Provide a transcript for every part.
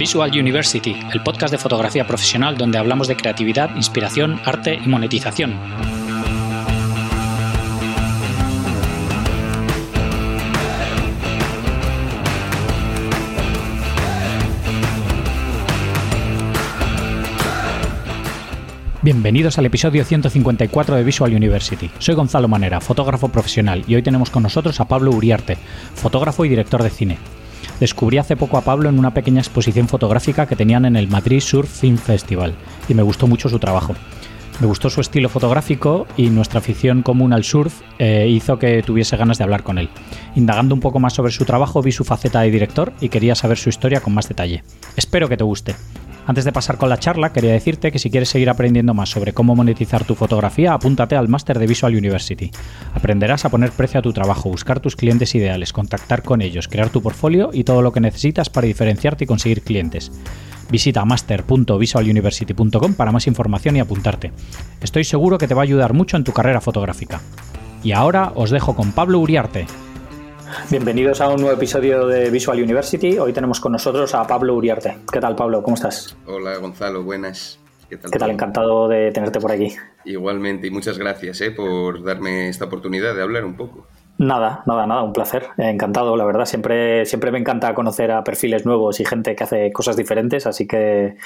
Visual University, el podcast de fotografía profesional donde hablamos de creatividad, inspiración, arte y monetización. Bienvenidos al episodio 154 de Visual University. Soy Gonzalo Manera, fotógrafo profesional, y hoy tenemos con nosotros a Pablo Uriarte, fotógrafo y director de cine. Descubrí hace poco a Pablo en una pequeña exposición fotográfica que tenían en el Madrid Surf Film Festival, y me gustó mucho su trabajo. Me gustó su estilo fotográfico y nuestra afición común al surf eh, hizo que tuviese ganas de hablar con él. Indagando un poco más sobre su trabajo vi su faceta de director y quería saber su historia con más detalle. Espero que te guste. Antes de pasar con la charla, quería decirte que si quieres seguir aprendiendo más sobre cómo monetizar tu fotografía, apúntate al máster de Visual University. Aprenderás a poner precio a tu trabajo, buscar tus clientes ideales, contactar con ellos, crear tu portfolio y todo lo que necesitas para diferenciarte y conseguir clientes. Visita master.visualuniversity.com para más información y apuntarte. Estoy seguro que te va a ayudar mucho en tu carrera fotográfica. Y ahora os dejo con Pablo Uriarte. Bienvenidos a un nuevo episodio de Visual University. Hoy tenemos con nosotros a Pablo Uriarte. ¿Qué tal, Pablo? ¿Cómo estás? Hola, Gonzalo. Buenas. ¿Qué tal? ¿Qué tal? Encantado de tenerte por aquí. Igualmente, y muchas gracias eh, por darme esta oportunidad de hablar un poco. Nada, nada, nada, un placer. Encantado, la verdad. Siempre, siempre me encanta conocer a perfiles nuevos y gente que hace cosas diferentes, así que.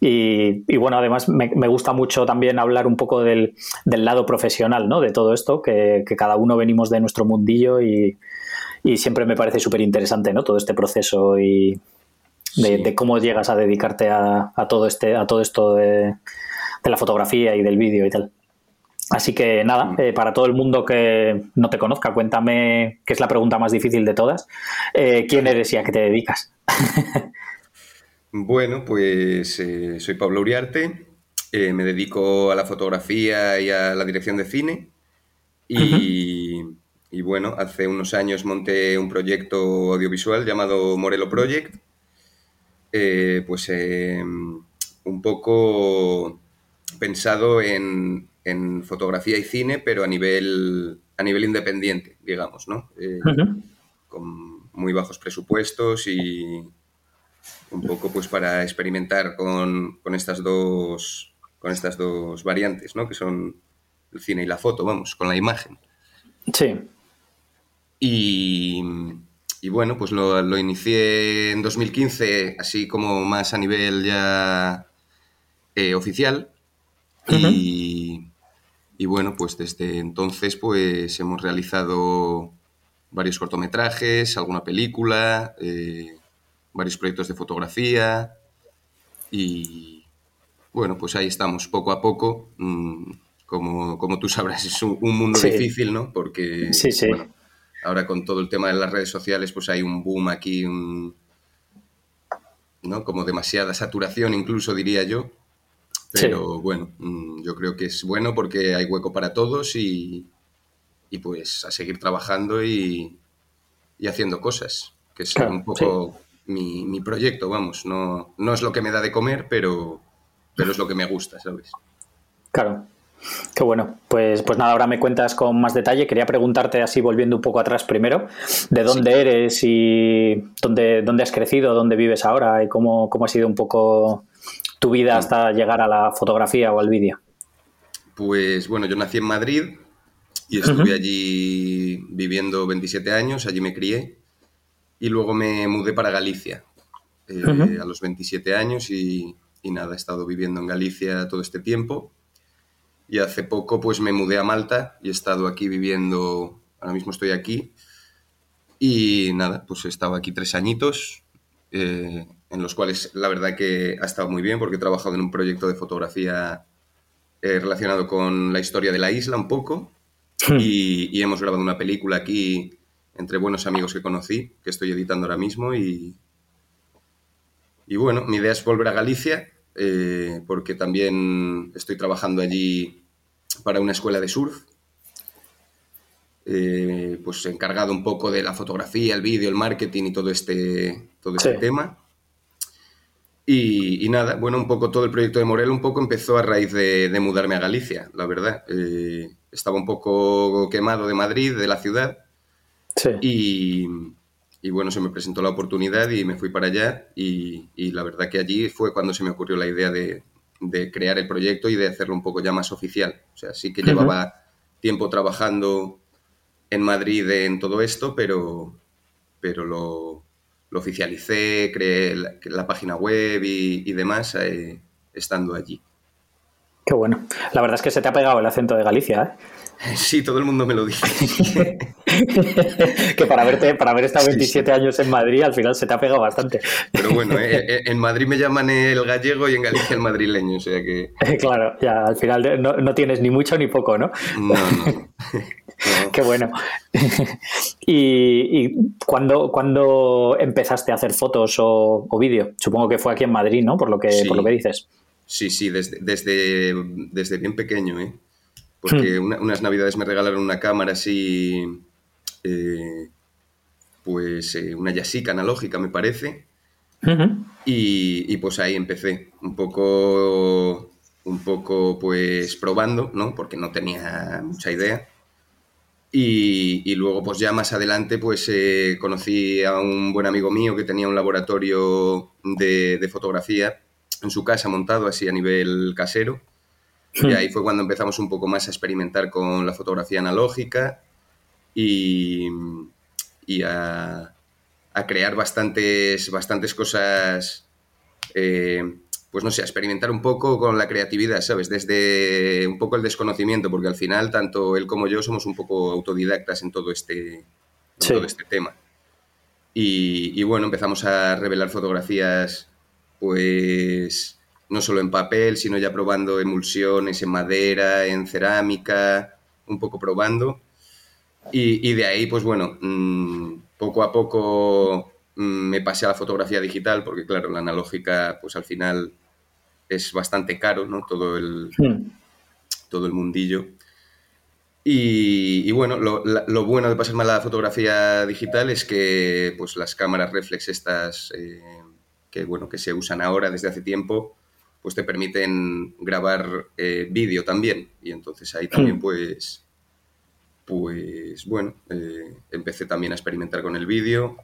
Y, bueno, además me, gusta mucho también hablar un poco del, lado profesional, ¿no? De todo esto, que, que, cada uno venimos de nuestro mundillo y, y siempre me parece súper interesante, ¿no? Todo este proceso y de, cómo llegas a dedicarte a, todo este, a todo esto de, la fotografía y del vídeo y tal. Así que nada, eh, para todo el mundo que no te conozca, cuéntame, que es la pregunta más difícil de todas, eh, ¿quién eres y a qué te dedicas? bueno, pues eh, soy Pablo Uriarte, me dedico a la fotografía y a la dirección de cine y, y bueno, hace unos años monté un proyecto audiovisual llamado Morelo Project, eh, pues em, un poco pensado en, fotografía y cine, pero a nivel, a nivel independiente, digamos, ¿no? Eh, con muy bajos presupuestos y un poco pues para experimentar con, con, estas dos con estas dos variantes, ¿no? Que son el cine y la foto, vamos, con la imagen. Sí. Y, bueno, pues lo, inicié en 2015, así como más a nivel ya eh, oficial. y, bueno, pues desde entonces pues hemos realizado varios cortometrajes, alguna película, eh, varios proyectos de fotografía y bueno, pues ahí estamos, poco a poco. Mm, como, como, tú sabrás, es un, mundo difícil, ¿no? Porque sí, sí. Ahora con todo el tema de las redes sociales, pues hay un boom aquí, ¿no? Como demasiada saturación, incluso diría yo. Pero bueno, mm, yo creo que es bueno porque hay hueco para todos y, pues a seguir trabajando y, haciendo cosas, que es un poco mi, proyecto, vamos. No, no es lo que me da de comer, pero, pero es lo que me gusta, ¿sabes? Claro, Qué bueno, pues, pues nada, ahora me cuentas con más detalle. Quería preguntarte así, volviendo un poco atrás primero, de dónde eres y dónde, dónde has crecido, dónde vives ahora y cómo, cómo ha sido un poco tu vida hasta llegar a la fotografía o al vídeo. Pues bueno, yo nací en Madrid y estuve allí viviendo 27 años, allí me crié y luego me mudé para Galicia eh, a los 27 años y, y nada, he estado viviendo en Galicia todo este tiempo y hace poco pues me mudé a Malta y he estado aquí viviendo, ahora mismo estoy aquí y nada, pues he estado aquí tres añitos eh, en los cuales la verdad que ha estado muy bien porque he trabajado en un proyecto de fotografía eh, relacionado con la historia de la isla un poco hmm. y, hemos grabado una película aquí entre buenos amigos que conocí, que estoy editando ahora mismo y, y bueno, mi idea es volver a Galicia eh, porque también estoy trabajando allí para una escuela de surf, eh, pues encargado un poco de la fotografía, el vídeo, el marketing y todo este, todo este tema. Y, nada, bueno, un poco todo el proyecto de Morel un poco empezó a raíz de, mudarme a Galicia, la verdad. Eh, estaba un poco quemado de Madrid, de la ciudad. Y, y, bueno, se me presentó la oportunidad y me fui para allá y, la verdad que allí fue cuando se me ocurrió la idea de, crear el proyecto y de hacerlo un poco ya más oficial. O sea, sí que llevaba tiempo trabajando en Madrid en todo esto, pero, pero lo, oficialicé, creé la, página web y, demás eh, estando allí. Qué bueno. La verdad es que se te ha pegado el acento de Galicia, ¿eh? Sí, todo el mundo me lo dice. que para verte, para haber estado 27 años en Madrid, al final se te ha pegado bastante. Pero bueno, eh, eh, en Madrid me llaman el gallego y en Galicia el madrileño, o sea que. Claro, ya al final no, tienes ni mucho ni poco, ¿no? No, no. Qué bueno. ¿Y, y cuándo, empezaste a hacer fotos o, vídeo? Supongo que fue aquí en Madrid, ¿no? Por lo que, por lo que dices. Sí, sí, desde, desde, desde bien pequeño, ¿eh? Porque hmm. unas navidades me regalaron una cámara así, eh, pues eh, una Yasica analógica me parece, y, pues ahí empecé, un poco, un poco pues probando, ¿no? Porque no tenía mucha idea. Y, luego, pues ya más adelante, pues eh, conocí a un buen amigo mío que tenía un laboratorio de, de, fotografía en su casa montado así a nivel casero. Y ahí fue cuando empezamos un poco más a experimentar con la fotografía analógica y, a, crear bastantes, bastantes cosas, eh, pues no sé, a experimentar un poco con la creatividad, ¿sabes? Desde un poco el desconocimiento, porque al final tanto él como yo somos un poco autodidactas en todo este, todo este tema. Y, y bueno, empezamos a revelar fotografías, pues no solo en papel, sino ya probando emulsiones en madera, en cerámica, un poco probando. Y, de ahí, pues bueno, mm, poco a poco mm, me pasé a la fotografía digital, porque claro, la analógica, pues al final es bastante caro, ¿no? Todo el, todo el mundillo. Y, bueno, lo, bueno de pasarme a la fotografía digital es que pues las cámaras reflex estas eh, que, bueno, que se usan ahora desde hace tiempo, pues te permiten grabar eh, vídeo también. Y entonces ahí también, hmm. pues, pues bueno, eh, empecé también a experimentar con el vídeo.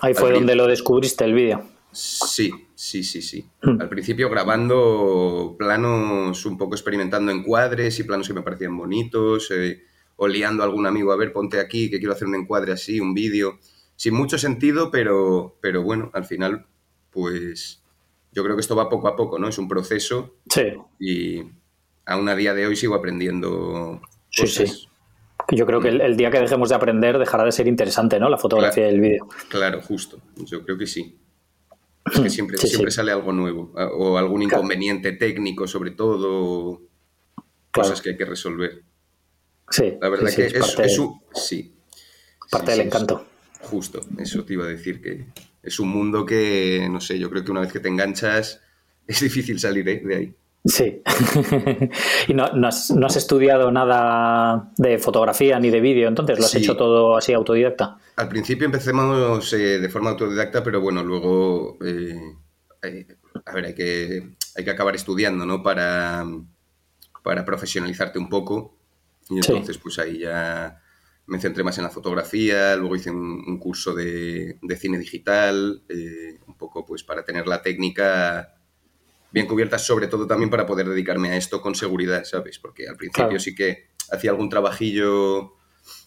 Ahí fue donde lo descubriste el vídeo. Sí, sí, sí, sí. Hmm. Al principio grabando planos, un poco experimentando encuadres y planos que me parecían bonitos, eh, o liando a algún amigo, a ver, ponte aquí, que quiero hacer un encuadre así, un vídeo. Sin mucho sentido, pero, pero bueno, al final, pues yo creo que esto va poco a poco, ¿no? Es un proceso. Sí. Y aún a día de hoy sigo aprendiendo cosas. Sí, Yo creo que el, día que dejemos de aprender dejará de ser interesante, ¿no? La fotografía y el vídeo. Claro, justo. Yo creo que sí. Es que siempre, siempre sale algo nuevo. O algún inconveniente técnico, sobre todo. Cosas que hay que resolver. Sí. La verdad que es, parte, es, un, sí. Parte del encanto. Justo, eso te iba a decir que es un mundo que, no sé, yo creo que una vez que te enganchas es difícil salir ¿eh? de ahí. Sí. ¿Y no, has, estudiado nada de fotografía ni de vídeo entonces? ¿Lo has hecho todo así autodidacta? Al principio empecemos eh, de forma autodidacta, pero bueno, luego, eh, a ver, hay que, hay que acabar estudiando, ¿no? Para, para profesionalizarte un poco. Y entonces, pues ahí ya me centré más en la fotografía, luego hice un, curso de, cine digital, eh, un poco pues para tener la técnica bien cubierta, sobre todo también para poder dedicarme a esto con seguridad, ¿sabes? Porque al principio sí que hacía algún trabajillo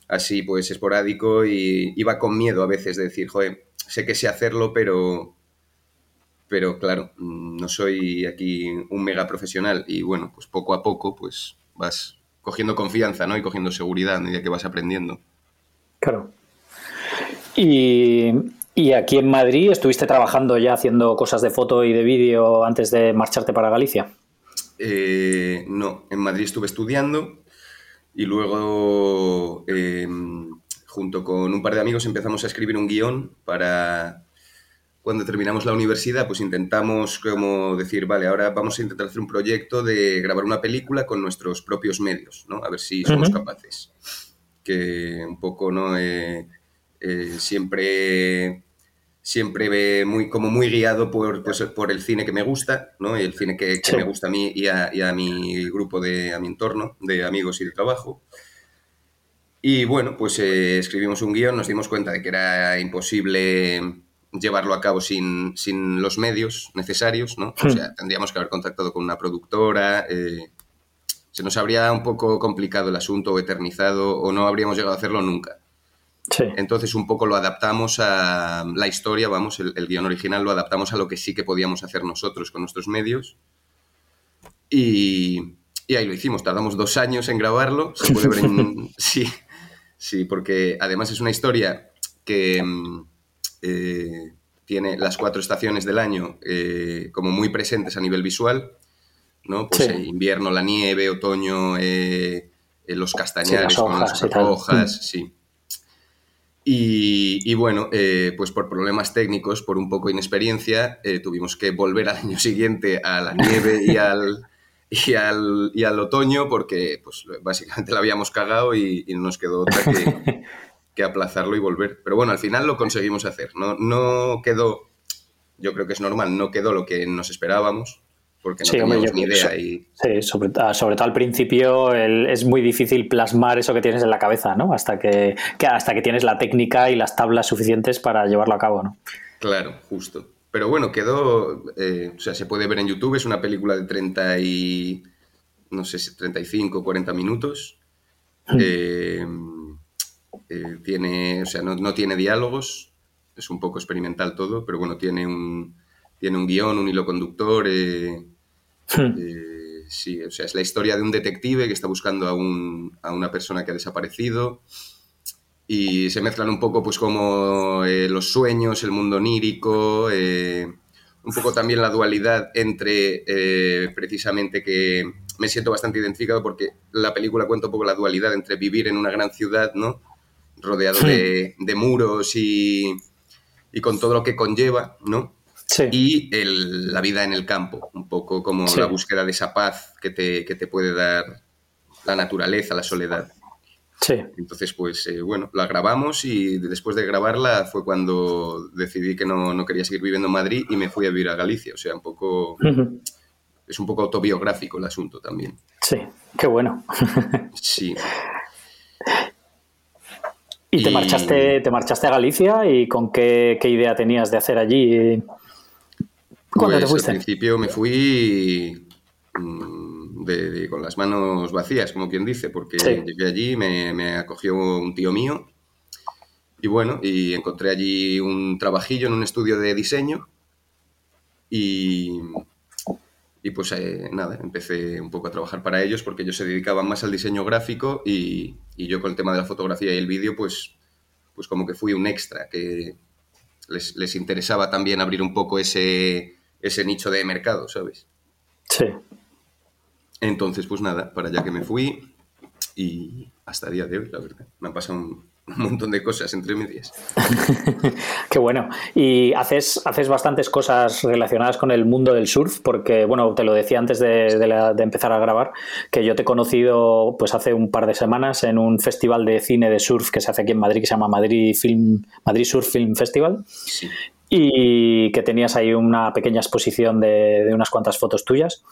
así pues esporádico y iba con miedo a veces de decir, joder, sé que sé hacerlo, pero, pero claro, no soy aquí un mega profesional y bueno, pues poco a poco pues vas cogiendo confianza, ¿no? Y cogiendo seguridad a medida que vas aprendiendo. Claro. Y, aquí en Madrid estuviste trabajando ya haciendo cosas de foto y de vídeo antes de marcharte para Galicia. Eh, no, en Madrid estuve estudiando y luego em, junto con un par de amigos empezamos a escribir un guion para, cuando terminamos la universidad, pues intentamos como decir, vale, ahora vamos a intentar hacer un proyecto de grabar una película con nuestros propios medios, ¿no? A ver si somos capaces. Que un poco, ¿no? Eh, eh, siempre siempre muy, como muy guiado por, pues, por el cine que me gusta, ¿no? Y el cine que, me gusta a mí y a, y a, mi grupo, de, a mi entorno de amigos y de trabajo. Y bueno, pues eh, escribimos un guion, nos dimos cuenta de que era imposible llevarlo a cabo sin, sin los medios necesarios, ¿no? O hmm. sea, tendríamos que haber contactado con una productora, eh, se nos habría un poco complicado el asunto o eternizado o no habríamos llegado a hacerlo nunca. Sí. Entonces un poco lo adaptamos a la historia, vamos, el, guion original lo adaptamos a lo que sí que podíamos hacer nosotros con nuestros medios. Y, y ahí lo hicimos, tardamos dos años en grabarlo, se puede ver en... sí, sí, porque además es una historia que mm, eh, tiene las cuatro estaciones del año eh, como muy presentes a nivel visual, ¿no? Pues eh, invierno, la nieve, otoño, los castañares con las hojas, mm. sí. Y, bueno, pues por problemas técnicos, por un poco de inexperiencia, tuvimos que volver al año siguiente a la nieve y al, y al, y al otoño porque pues básicamente la habíamos cagado y, y no nos quedó otra que, que aplazarlo y volver. Pero bueno, al final lo conseguimos hacer. No, no quedó, yo creo que es normal, no quedó lo que nos esperábamos, porque no teníamos ni idea. Y... Sí, sobre, ah, sobre, todo al principio es muy difícil plasmar eso que tienes en la cabeza, ¿no? Hasta que, hasta que tienes la técnica y las tablas suficientes para llevarlo a cabo, ¿no? Claro, justo. Pero bueno, quedó, eh, o sea, se puede ver en YouTube, es una película de 30 y, no sé, 35, 40 minutos. Hmm. Eh, eh, tiene, o sea, no, tiene diálogos, es un poco experimental todo, pero bueno, tiene un, tiene un guion, un hilo conductor. Eh, hmm. eh, sí, o sea, es la historia de un detective que está buscando a, un, a una persona que ha desaparecido y se mezclan un poco pues como los sueños, el mundo onírico, un poco también la dualidad entre precisamente que me siento bastante identificado porque la película cuenta un poco la dualidad entre vivir en una gran ciudad, ¿no? Rodeado de, muros y, con todo lo que conlleva, ¿no? Sí. Y la vida en el campo, un poco como la búsqueda de esa paz que te, te, puede dar la naturaleza, la soledad. Sí. Entonces, pues eh, bueno, la grabamos y después de grabarla fue cuando decidí que no, quería seguir viviendo en Madrid y me fui a vivir a Galicia. O sea, un poco... Es un poco autobiográfico el asunto también. Sí, qué bueno. sí. ¿Y, te marchaste, te marchaste a Galicia y con qué, idea tenías de hacer allí? ¿Cuándo te pues, fuiste? Al principio me fui mm, con las manos vacías, como quien dice, porque llegué allí, me, me, acogió un tío mío y bueno, y encontré allí un trabajillo en un estudio de diseño y, y pues eh, nada, empecé un poco a trabajar para ellos porque ellos se dedicaban más al diseño gráfico y, yo con el tema de la fotografía y el vídeo, pues, pues como que fui un extra, que les, interesaba también abrir un poco ese, ese nicho de mercado, ¿sabes? Sí. Entonces, pues nada, para allá que me fui y hasta el día de hoy, la verdad. Me han pasado un, un montón de cosas entre medias. Qué bueno. Y haces, haces bastantes cosas relacionadas con el mundo del surf, porque, bueno, te lo decía antes de, empezar a grabar, que yo te he conocido pues hace un par de semanas en un festival de cine de surf que se hace aquí en Madrid, que se llama Madrid, Film, Madrid Surf Film Festival. Y que tenías ahí una pequeña exposición de, unas cuantas fotos tuyas.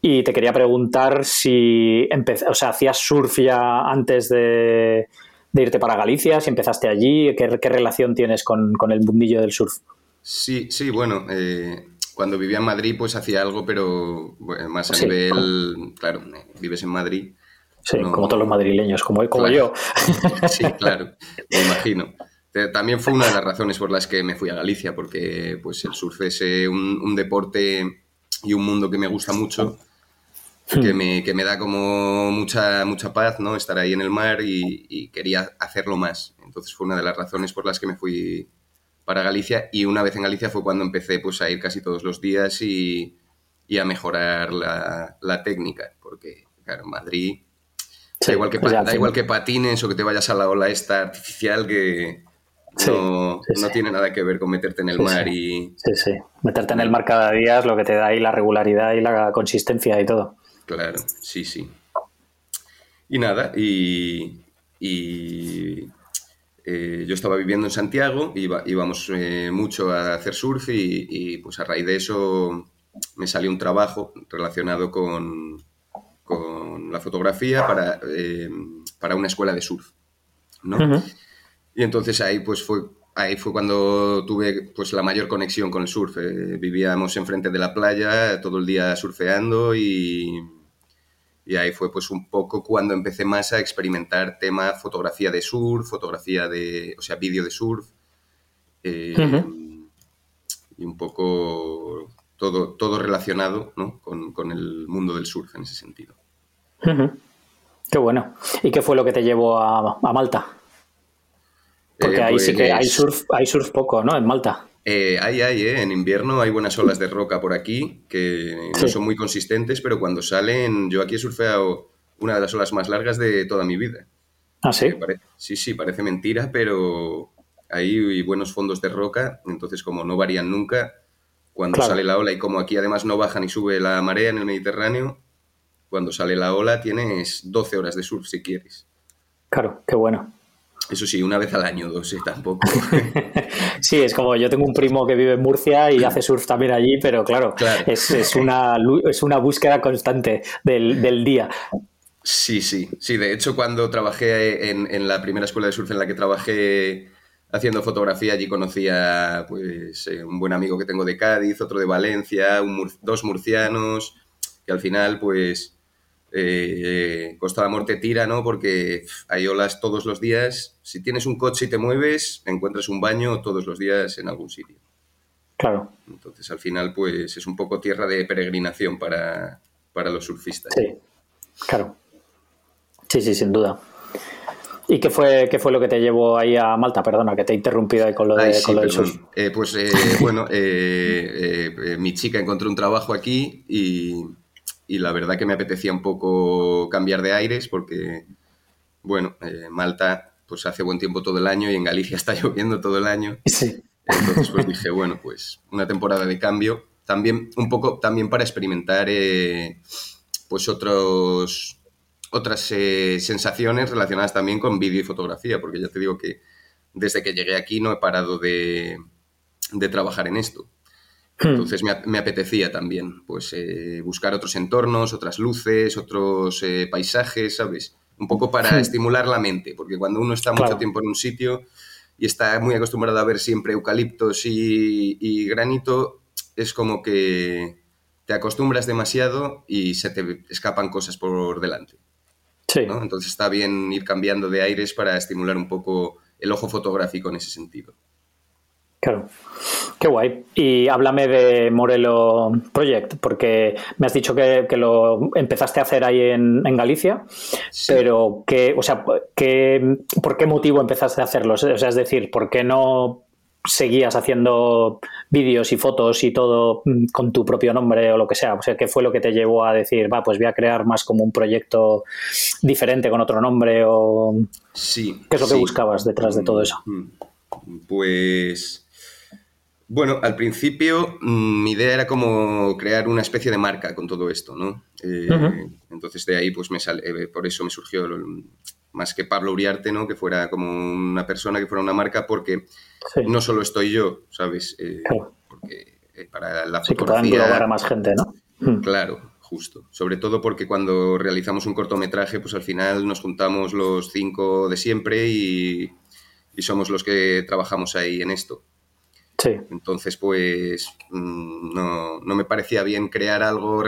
Y te quería preguntar si o sea, hacías surf ya antes de, de irte para Galicia, si empezaste allí, qué, relación tienes con, el mundillo del surf. Sí, sí, bueno, eh, cuando vivía en Madrid pues hacía algo, pero más a nivel, claro, vives en Madrid. Sí, como todos los madrileños, como, como yo. Sí, claro, me imagino. También fue una de las razones por las que me fui a Galicia, porque pues el surf es eh, un, un deporte y un mundo que me gusta mucho que, hmm. me, que me da como mucha, mucha paz, ¿no? Estar ahí en el mar y, quería hacerlo más. Entonces fue una de las razones por las que me fui para Galicia y una vez en Galicia fue cuando empecé pues, a ir casi todos los días y, y a mejorar la, la, técnica, porque claro, en Madrid da, igual que, pues da igual que patines o que te vayas a la ola esta artificial que no, no tiene nada que ver con meterte en el mar y... Sí, sí, meterte en el mar cada día es lo que te da ahí la regularidad y la consistencia y todo. Claro, sí, sí. Y nada, y, eh, yo estaba viviendo en Santiago, iba, íbamos eh, mucho a hacer surf y, pues a raíz de eso me salió un trabajo relacionado con, con la fotografía para, eh, para una escuela de surf. ¿no? Y entonces ahí pues fue ahí fue cuando tuve pues la mayor conexión con el surf. Eh, vivíamos enfrente de la playa todo el día surfeando y, y, ahí fue pues un poco cuando empecé más a experimentar tema fotografía de surf, fotografía de, o sea, vídeo de surf. Eh, y un poco todo, todo relacionado ¿no? con, con, el mundo del surf en ese sentido. Qué bueno. ¿Y qué fue lo que te llevó a, a Malta? Porque ahí sí que hay pues surf, hay surf poco, ¿no? En Malta. Eh, hay, hay, ¿eh? En invierno hay buenas olas de roca por aquí que no son muy consistentes, pero cuando salen, yo aquí he surfeado una de las olas más largas de toda mi vida. ¿Ah, sí? sí, sí, parece mentira, pero hay buenos fondos de roca, entonces como no varían nunca, cuando sale la ola y como aquí además no baja ni sube la marea en el Mediterráneo, cuando sale la ola tienes 12 horas de surf si quieres. Claro, qué bueno. Eso sí, una vez al año, dos, sí, tampoco. sí, es como yo tengo un primo que vive en Murcia y hace surf también allí, pero claro, Es, una, es una búsqueda constante del, día. Sí, sí, sí. De hecho, cuando trabajé en, la primera escuela de surf en la que trabajé haciendo fotografía, allí conocía pues, eh, un buen amigo que tengo de Cádiz, otro de Valencia, dos murcianos, que al final, pues, eh, Costa de Amor te tira, ¿no? Porque hay olas todos los días. Si tienes un coche y te mueves, encuentras un baño todos los días en algún sitio. Claro. Entonces, al final, pues es un poco tierra de peregrinación para, los surfistas. Sí, claro. Sí, sí, sin duda. ¿Y qué fue, qué fue lo que te llevó ahí a Malta? Perdona, que te he interrumpido ahí con lo, de, del surf. Eh, pues eh, bueno, mi chica encontró un trabajo aquí y, y la verdad que me apetecía un poco cambiar de aires porque, bueno, eh, Malta pues hace buen tiempo todo el año y en Galicia está lloviendo todo el año. Sí. Entonces pues dije, bueno, pues una temporada de cambio, también un poco también para experimentar eh, pues otros otras eh, sensaciones relacionadas también con vídeo y fotografía, porque ya te digo que desde que llegué aquí no he parado de, de trabajar en esto. Entonces me, apetecía también pues, eh, buscar otros entornos, otras luces, otros eh, paisajes, ¿sabes? Un poco para estimular la mente, porque cuando uno está mucho tiempo en un sitio y está muy acostumbrado a ver siempre eucaliptos y, granito, es como que te acostumbras demasiado y se te escapan cosas por delante. Sí. Entonces está bien ir cambiando de aires para estimular un poco el ojo fotográfico en ese sentido. Claro. Qué guay. Y háblame de Morelo Project, porque me has dicho que, lo empezaste a hacer ahí en, Galicia, pero que, o sea, ¿por qué motivo empezaste a hacerlo? O sea, es decir, ¿por qué no seguías haciendo vídeos y fotos y todo mm, con tu propio nombre o lo que sea? O sea, ¿qué fue lo que te llevó a decir, va, pues voy a crear más como un proyecto diferente con otro nombre o... Sí. ¿Qué es lo que buscabas detrás de todo eso? Mm, pues bueno, al principio mm, mi idea era como crear una especie de marca con todo esto, ¿no? Eh, entonces de ahí pues me sale, eh, por eso me surgió más que Pablo Uriarte, ¿no? Que fuera como una persona, que fuera una marca, porque no solo estoy yo, ¿sabes? Eh, porque para la sí, fotografía... a más gente, ¿no? Mm. Claro, justo. Sobre todo porque cuando realizamos un cortometraje, pues al final nos juntamos los cinco de siempre y somos los que trabajamos ahí en esto. Entonces, pues mm, no, me parecía bien crear algo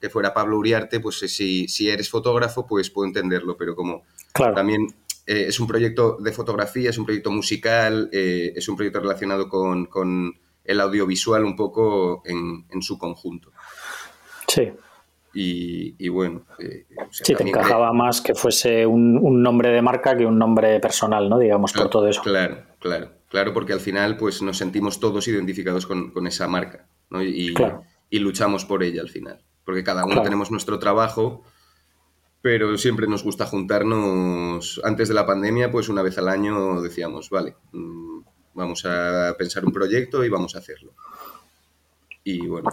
que fuera Pablo Uriarte, pues eh, si, si eres fotógrafo, pues puedo entenderlo, pero como también eh, es un proyecto de fotografía, es un proyecto musical, eh, es un proyecto relacionado con, el audiovisual un poco en, su conjunto. Sí. Y, bueno. sí, te encajaba más que fuese un, nombre de marca que un nombre personal, ¿no? Digamos, por todo eso. Claro, claro. Claro, porque al final pues nos sentimos todos identificados con, esa marca y, luchamos por ella al final. Porque cada uno tenemos nuestro trabajo, pero siempre nos gusta juntarnos. Antes de la pandemia, pues una vez al año decíamos, vale, mm, vamos a pensar un proyecto y vamos a hacerlo. Y bueno,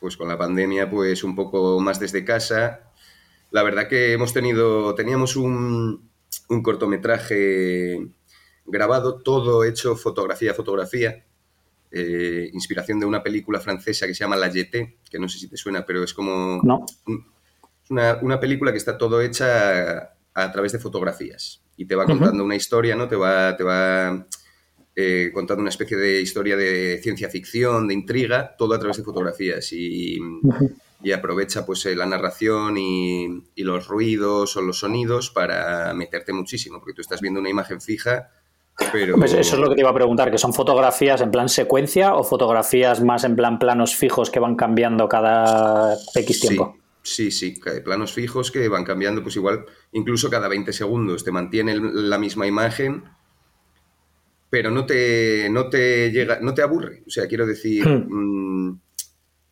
pues con la pandemia, pues un poco más desde casa. La verdad que hemos tenido, teníamos un, un cortometraje grabado, todo hecho fotografía a fotografía. Eh, inspiración de una película francesa que se llama La Jetée, que no sé si te suena, pero es como una, película que está todo hecha a, través de fotografías. y te va contando una historia, ¿no? Te va, te va eh, contando una especie de historia de ciencia ficción, de intriga, todo a través de fotografías y, aprovecha pues la narración y, los ruidos o los sonidos para meterte muchísimo, porque tú estás viendo una imagen fija, pero... Pues eso es lo que te iba a preguntar, que son fotografías en plan secuencia o fotografías más en plan planos fijos que van cambiando cada X tiempo. Sí, sí, planos fijos que van cambiando, pues igual, incluso cada 20 segundos te mantiene la misma imagen, pero no te, no te llega, no te aburre. O sea, quiero decir, hmm. mm,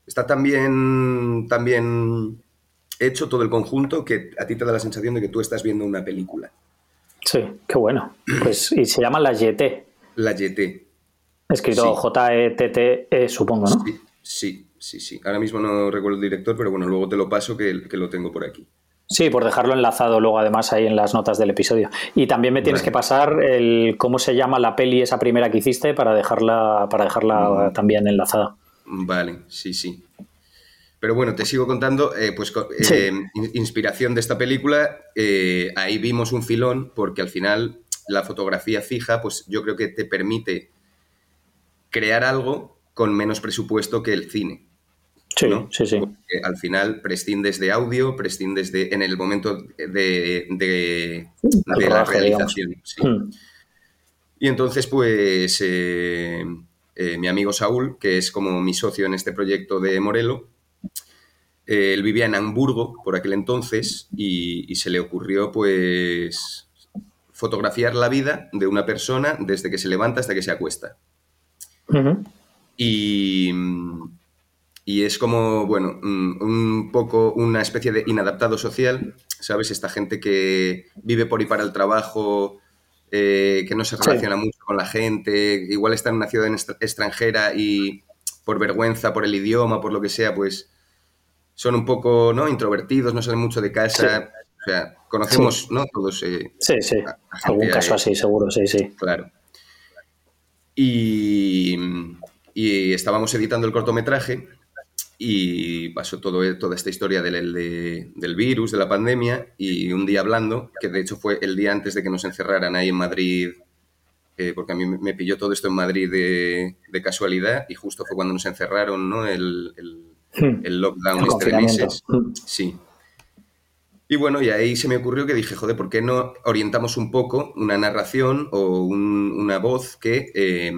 está tan bien, hecho todo el conjunto que a ti te da la sensación de que tú estás viendo una película. Sí, qué bueno. Pues, y se llama La YT. La YT. Escrito J-E-T-T-E, supongo, ¿no? Sí, sí, sí, sí. Ahora mismo no recuerdo el director, pero bueno, luego te lo paso que, que lo tengo por aquí. Sí, por dejarlo enlazado luego además ahí en las notas del episodio. Y también me tienes que pasar el cómo se llama la peli esa primera que hiciste para dejarla, para dejarla mm. también enlazada. Vale, sí, sí. Pero bueno, te sigo contando, eh, pues eh, inspiración de esta película, eh, ahí vimos un filón porque al final la fotografía fija, pues yo creo que te permite crear algo con menos presupuesto que el cine. Sí, sí, sí. al final prescindes de audio, prescindes de. en el momento de, de, la realización. Hmm. Y entonces, pues. Eh, eh, mi amigo Saúl, que es como mi socio en este proyecto de Morelo, eh, él vivía en Hamburgo por aquel entonces y, se le ocurrió, pues. fotografiar la vida de una persona desde que se levanta hasta que se acuesta. Y y es como, bueno, mm, un poco una especie de inadaptado social, ¿sabes? Esta gente que vive por y para el trabajo, eh, que no se relaciona mucho con la gente, igual está en una ciudad extranjera y por vergüenza, por el idioma, por lo que sea, pues son un poco, ¿no? Introvertidos, no salen mucho de casa. O sea, conocemos, ¿no? Todos. Eh, sí, sí. Algún caso así, seguro, sí, sí. Claro. Y, y estábamos editando el cortometraje y pasó todo, e, toda esta historia del, del, virus, de la pandemia, y un día hablando, que de hecho fue el día antes de que nos encerraran ahí en Madrid, eh, porque a mí me pilló todo esto en Madrid de, casualidad, y justo fue cuando nos encerraron, ¿no? El, el, hmm. lockdown este de meses. Hmm. Sí. Y bueno, y ahí se me ocurrió que dije, joder, ¿por qué no orientamos un poco una narración o una voz que eh,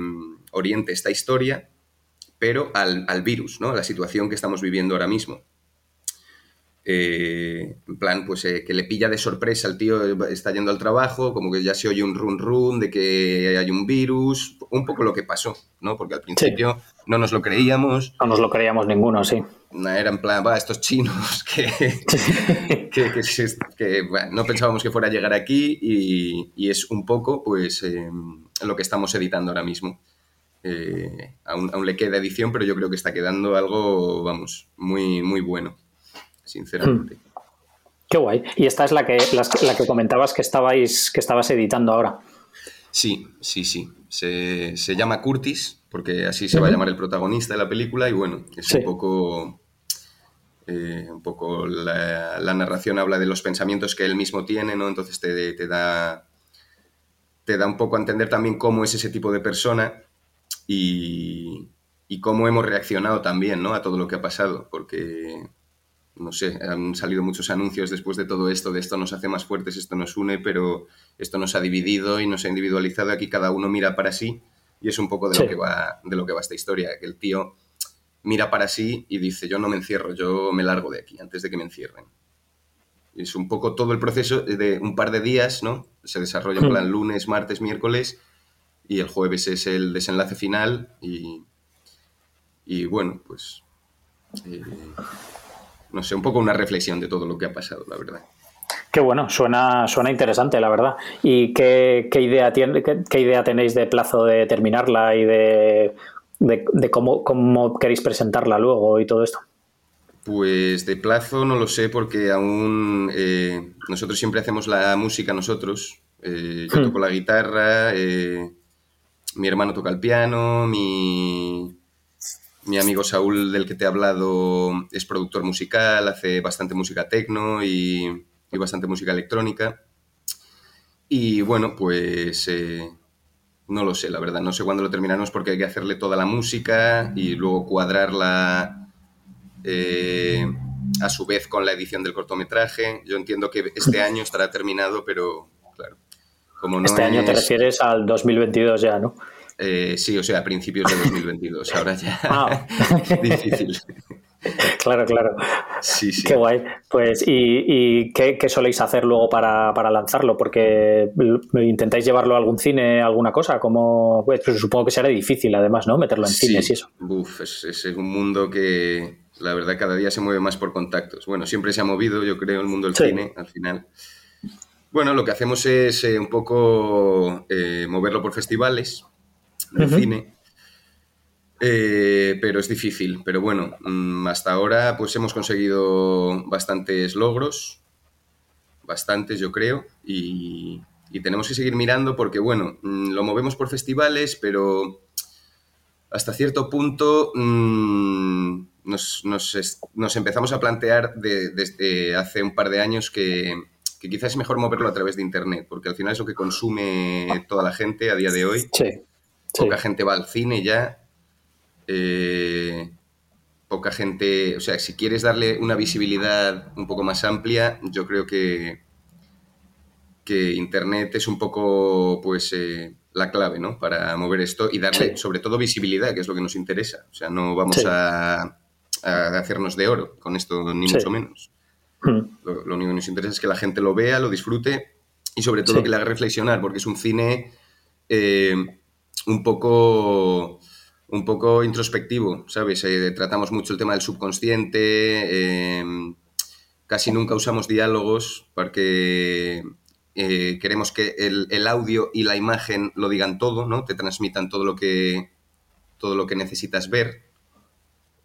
oriente esta historia pero al, virus, ¿no? A la situación que estamos viviendo ahora mismo. Eh, en plan, pues eh, que le pilla de sorpresa al tío, está yendo al trabajo, como que ya se oye un run run de que hay un virus, un poco lo que pasó, ¿no? Porque al principio no nos lo creíamos. No nos lo creíamos ninguno, sí. Era en plan, va, estos chinos que, que, no pensábamos que fuera a llegar aquí y, es un poco, pues, eh, lo que estamos editando ahora mismo. Eh, aún, le queda edición, pero yo creo que está quedando algo, vamos, muy, muy bueno, sinceramente. Hmm. Qué guay. Y esta es la que, la, que comentabas que estabais, que estabas editando ahora. Sí, sí, sí. Se, llama Curtis, porque así se va a llamar el protagonista de la película, y bueno, es un poco. Eh, un poco la, narración habla de los pensamientos que él mismo tiene, ¿no? Entonces te, te da. Te da un poco a entender también cómo es ese tipo de persona y, cómo hemos reaccionado también ¿no? a todo lo que ha pasado, porque, no sé, han salido muchos anuncios después de todo esto, de esto nos hace más fuertes, esto nos une, pero esto nos ha dividido y nos ha individualizado, aquí cada uno mira para sí y es un poco de, lo, que va, de lo que va esta historia, que el tío mira para sí y dice, yo no me encierro, yo me largo de aquí antes de que me encierren. es un poco todo el proceso de un par de días, ¿no? Se desarrolla en hmm. plan lunes, martes, miércoles y el jueves es el desenlace final y, y bueno, pues eh, no sé, un poco una reflexión de todo lo que ha pasado, la verdad. Qué bueno, suena, suena interesante, la verdad. ¿Y qué, idea, tiene, qué, idea tenéis de plazo de terminarla y de, de, cómo, cómo, queréis presentarla luego y todo esto? Pues de plazo no lo sé porque aún eh, nosotros siempre hacemos la música nosotros. Eh, yo hmm. toco la guitarra, mi hermano toca el piano, mi, mi amigo Saúl, del que te he hablado, es productor musical, hace bastante música tecno y, bastante música electrónica. Y bueno, pues eh, no lo sé, la verdad. No sé cuándo lo terminaremos porque hay que hacerle toda la música y luego cuadrarla eh, a su vez con la edición del cortometraje. Yo entiendo que este año estará terminado, pero claro. Como no este año te refieres al 2022 ya, ¿no? Eh, sí, o sea, a principios de 2022. Ahora ya ah. difícil. Claro, claro. Sí, sí. Qué guay. Pues, ¿y, qué, soléis hacer luego para, lanzarlo? Porque intentáis llevarlo a algún cine, alguna cosa, como pues, supongo que será difícil además, ¿no? Meterlo en cines y eso. Uf, es, un mundo que la verdad cada día se mueve más por contactos. Bueno, siempre se ha movido, yo creo, el mundo del cine al final. Bueno, lo que hacemos es eh, un poco eh, moverlo por festivales de cine. Eh, pero es difícil. Pero bueno, mm, hasta ahora pues hemos conseguido bastantes logros, bastantes yo creo, y, tenemos que seguir mirando porque bueno, mm, lo movemos por festivales, pero hasta cierto punto mm, nos, empezamos a plantear desde hace un par de años que, que, quizás es mejor moverlo a través de Internet, porque al final es lo que consume toda la gente a día de hoy. Sí. Poca gente va al cine ya. Eh, poca gente, o sea, si quieres darle una visibilidad un poco más amplia, yo creo que, que Internet es un poco, pues, eh, la clave, ¿no? Para mover esto y darle, sobre todo, visibilidad, que es lo que nos interesa. O sea, no vamos a, hacernos de oro con esto, ni mucho menos. Hmm. Lo, único que nos interesa es que la gente lo vea, lo disfrute y, sobre todo, que le haga reflexionar, porque es un cine eh, un poco un poco introspectivo, ¿sabes? Eh, tratamos mucho el tema del subconsciente, em, casi nunca usamos diálogos porque eh, queremos que el, audio y la imagen lo digan todo, ¿no? Te transmitan todo lo que, todo lo que necesitas ver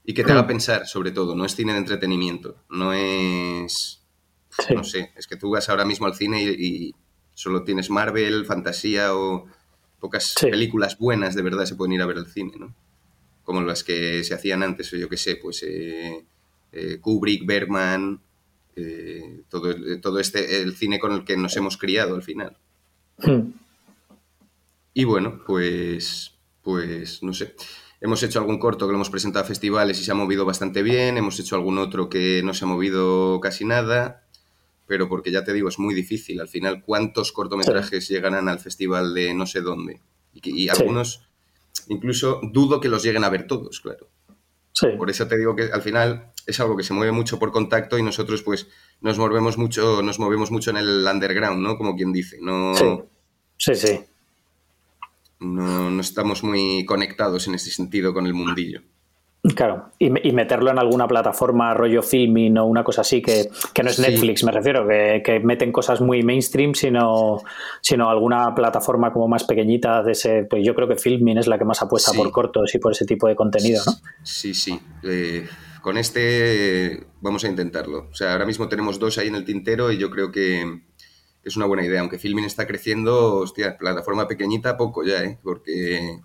y que te haga hmm. pensar, sobre todo. No es cine de entretenimiento, no es... No sé, es que tú vas ahora mismo al cine y solo tienes Marvel, fantasía o Pocas películas buenas de verdad se pueden ir a ver al cine, ¿no? Como las que se hacían antes, o yo qué sé, pues eh, eh, Kubrick, Bergman, eh, todo, todo este, el cine con el que nos hemos criado al final. Hmm. Y bueno, pues, pues no sé. Hemos hecho algún corto que lo hemos presentado a festivales y se ha movido bastante bien. Hemos hecho algún otro que no se ha movido casi nada pero porque ya te digo, es muy difícil. Al final, ¿cuántos cortometrajes llegarán al festival de no sé dónde? Y, algunos, incluso dudo que los lleguen a ver todos, claro. Por eso te digo que al final es algo que se mueve mucho por contacto y nosotros pues nos movemos mucho, nos movemos mucho en el underground, ¿no? Como quien dice. No, sí, sí. No, no estamos muy conectados en ese sentido con el mundillo. Claro, y, meterlo en alguna plataforma rollo filming o una cosa así, que, no es Netflix, me refiero, que, meten cosas muy mainstream, sino, sino alguna plataforma como más pequeñita de ese, pues yo creo que filming es la que más apuesta por cortos y por ese tipo de contenido, ¿no? Sí, sí. Eh, con este vamos a intentarlo. O sea, ahora mismo tenemos dos ahí en el tintero y yo creo que es una buena idea. Aunque filming está creciendo, hostia, plataforma pequeñita poco ya, ¿eh? Porque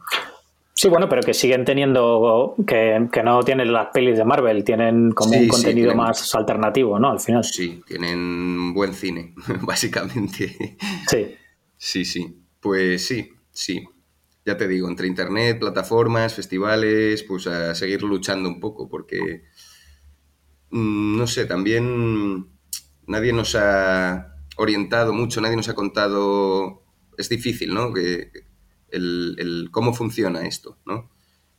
Sí, bueno, pero que siguen teniendo, que, no tienen las pelis de Marvel, tienen como un contenido más alternativo, ¿no? Al final. Sí, tienen buen cine, básicamente. Sí. Sí, sí. Pues sí, sí. Ya te digo, entre internet, plataformas, festivales, pues a seguir luchando un poco, porque, mm, no sé, también nadie nos ha orientado mucho, nadie nos ha contado, es difícil, ¿no? Que, el, cómo funciona esto, ¿no?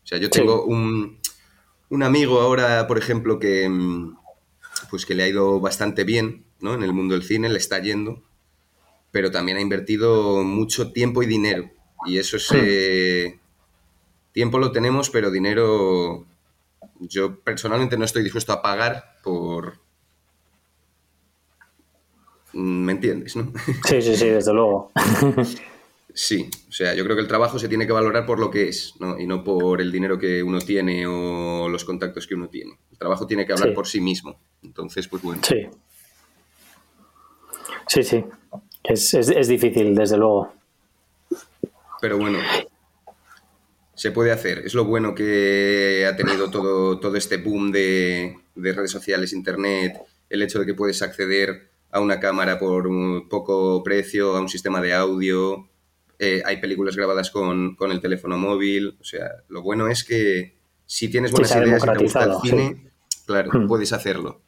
O sea, yo tengo un, amigo ahora, por ejemplo, que, mm, pues que le ha ido bastante bien, ¿no? En el mundo del cine, le está yendo, pero también ha invertido mucho tiempo y dinero. Y eso es... Eh, tiempo lo tenemos, pero dinero yo personalmente no estoy dispuesto a pagar por... ¿Me entiendes, no? Sí, sí, sí, desde luego. Sí, o sea, yo creo que el trabajo se tiene que valorar por lo que es, ¿no? Y no por el dinero que uno tiene o los contactos que uno tiene. El trabajo tiene que hablar por sí mismo. Entonces, pues bueno. Sí. Sí, sí. Es, difícil, desde luego. Pero bueno, se puede hacer. Es lo bueno que ha tenido todo, todo este boom de, de redes sociales, internet, el hecho de que puedes acceder a una cámara por un poco precio, a un sistema de audio. Eh, hay películas grabadas con, el teléfono móvil. O sea, lo bueno es que si tienes buenas ideas y te gusta el cine, claro, hmm. puedes hacerlo.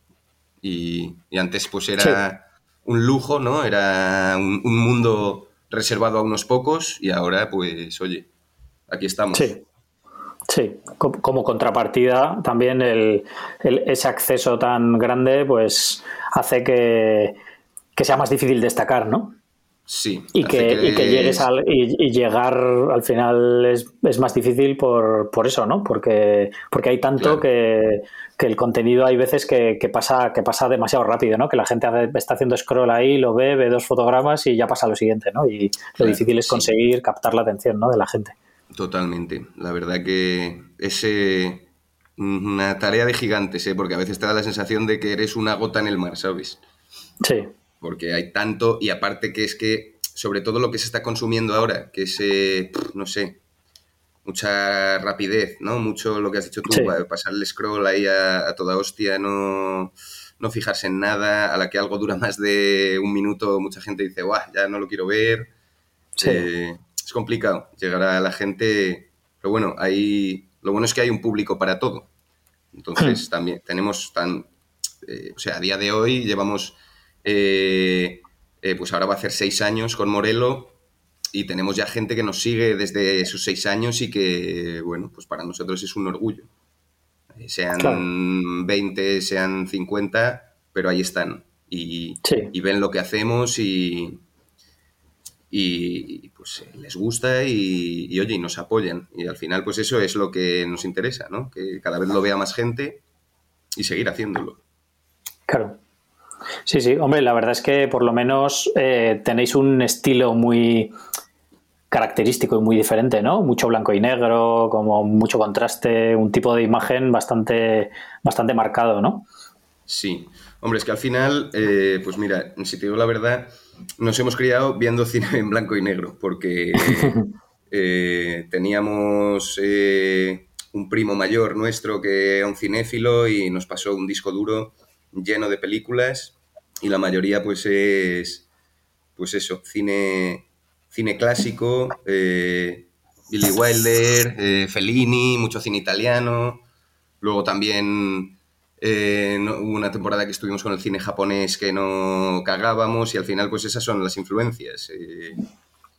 Y, antes pues era un lujo, ¿no? Era un, mundo reservado a unos pocos y ahora pues, oye, aquí estamos. Sí. Sí, como contrapartida también el, ese acceso tan grande pues hace que, sea más difícil destacar, ¿no? Sí. Y que, llegues al, y, llegar al final es, más difícil por, eso, ¿no? Porque, porque hay tanto que, el contenido hay veces que, pasa, que pasa demasiado rápido, ¿no? Que la gente está haciendo scroll ahí, lo ve, ve dos fotogramas y ya pasa lo siguiente, ¿no? Y lo difícil es conseguir captar la atención ¿no? de la gente. Totalmente. La verdad que es eh, una tarea de gigantes, ¿eh? porque a veces te da la sensación de que eres una gota en el mar, ¿sabes? Sí. Porque hay tanto, y aparte que es que, sobre todo lo que se está consumiendo ahora, que es, eh, no sé, mucha rapidez, ¿no? Mucho lo que has dicho tú, pasar el scroll ahí a, toda hostia, no, no, fijarse en nada, a la que algo dura más de un minuto, mucha gente dice, guau, ya no lo quiero ver. Sí. Eh, es complicado llegar a la gente, pero bueno, hay, lo bueno es que hay un público para todo. Entonces, hmm. también tenemos tan, eh, o sea, a día de hoy llevamos, eh, eh, pues ahora va a hacer seis años con Morelo y tenemos ya gente que nos sigue desde esos seis años y que, bueno, pues para nosotros es un orgullo. Sean 20, sean 50, pero ahí están y, y ven lo que hacemos y, y pues eh, les gusta y, oye, y nos apoyan. Y al final, pues eso es lo que nos interesa, ¿no? Que cada vez lo vea más gente y seguir haciéndolo. Claro. Sí, sí, hombre, la verdad es que por lo menos eh, tenéis un estilo muy característico y muy diferente, ¿no? Mucho blanco y negro, como mucho contraste, un tipo de imagen bastante, bastante marcado, ¿no? Sí, hombre, es que al final, eh, pues mira, si te digo la verdad, nos hemos criado viendo cine en blanco y negro, porque eh, teníamos un primo mayor nuestro que era un cinéfilo y nos pasó un disco duro lleno de películas y la mayoría pues es, pues eso, cine, cine clásico, eh, Billy Wilder, Fellini, mucho cine italiano, luego también eh, hubo una temporada que estuvimos con el cine japonés que no cagábamos y al final pues esas son las influencias. Eh,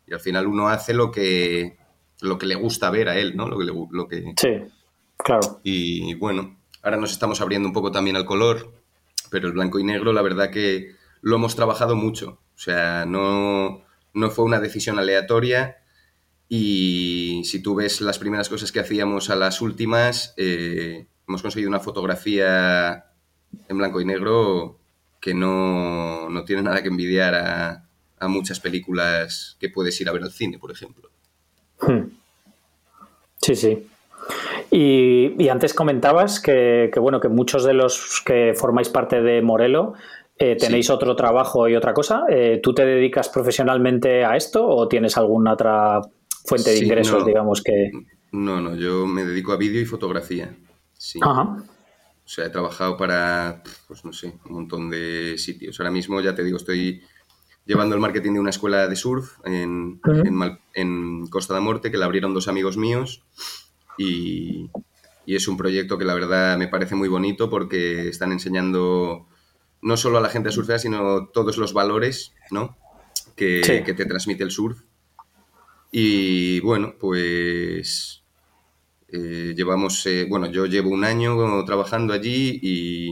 y al final uno hace lo que, lo que le gusta ver a él, ¿no? Lo que, lo que... Sí, claro. Y bueno, ahora nos estamos abriendo un poco también al color, pero el blanco y negro la verdad que lo hemos trabajado mucho. O sea, no, no fue una decisión aleatoria y si tú ves las primeras cosas que hacíamos a las últimas, eh, hemos conseguido una fotografía en blanco y negro que no, tiene nada que envidiar a, muchas películas que puedes ir a ver al cine, por ejemplo. Hmm. Sí, sí. Y, antes comentabas que, bueno, que muchos de los que formáis parte de Morelo eh, tenéis otro trabajo y otra cosa. Eh, ¿Tú te dedicas profesionalmente a esto o tienes alguna otra fuente de ingresos, digamos que... No, no, yo me dedico a vídeo y fotografía. Sí. O sea, he trabajado para, pues no sé, un montón de sitios. Ahora mismo, ya te digo, estoy llevando el marketing de una escuela de surf en, en, Costa de Morte, que la abrieron dos amigos míos. Y, es un proyecto que la verdad me parece muy bonito porque están enseñando no solo a la gente a surfear, sino todos los valores ¿no? que, que te transmite el surf. Y bueno, pues eh, llevamos, eh, bueno, yo llevo un año trabajando allí y,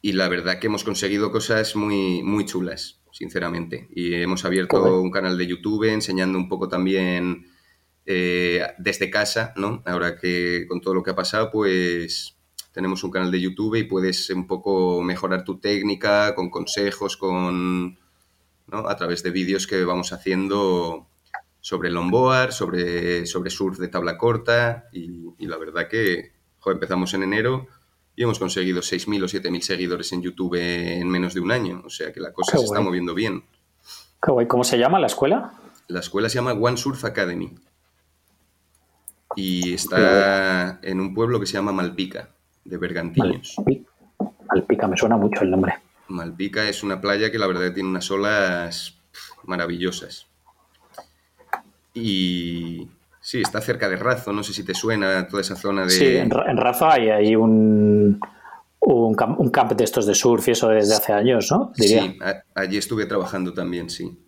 y la verdad que hemos conseguido cosas muy, muy chulas, sinceramente. Y hemos abierto un canal de YouTube enseñando un poco también eh, desde casa, ¿no? Ahora que con todo lo que ha pasado, pues tenemos un canal de YouTube y puedes un poco mejorar tu técnica con consejos, con, ¿no? A través de vídeos que vamos haciendo sobre longboard, sobre, sobre surf de tabla corta y, la verdad que empezamos en enero y hemos conseguido 6.000 o 7.000 seguidores en YouTube en menos de un año. O sea que la cosa se está moviendo bien. ¿Cómo se llama la escuela? La escuela se llama One Surf Academy y está en un pueblo que se llama Malpica, de Bergantiños. Malpica, me suena mucho el nombre. Malpica es una playa que la verdad tiene unas olas maravillosas. Y sí, está cerca de Razo, no sé si te suena toda esa zona de... Sí, en, Razo hay, hay un, un, camp, de estos de surf y eso desde hace años, ¿no? Sí, allí estuve trabajando también, sí.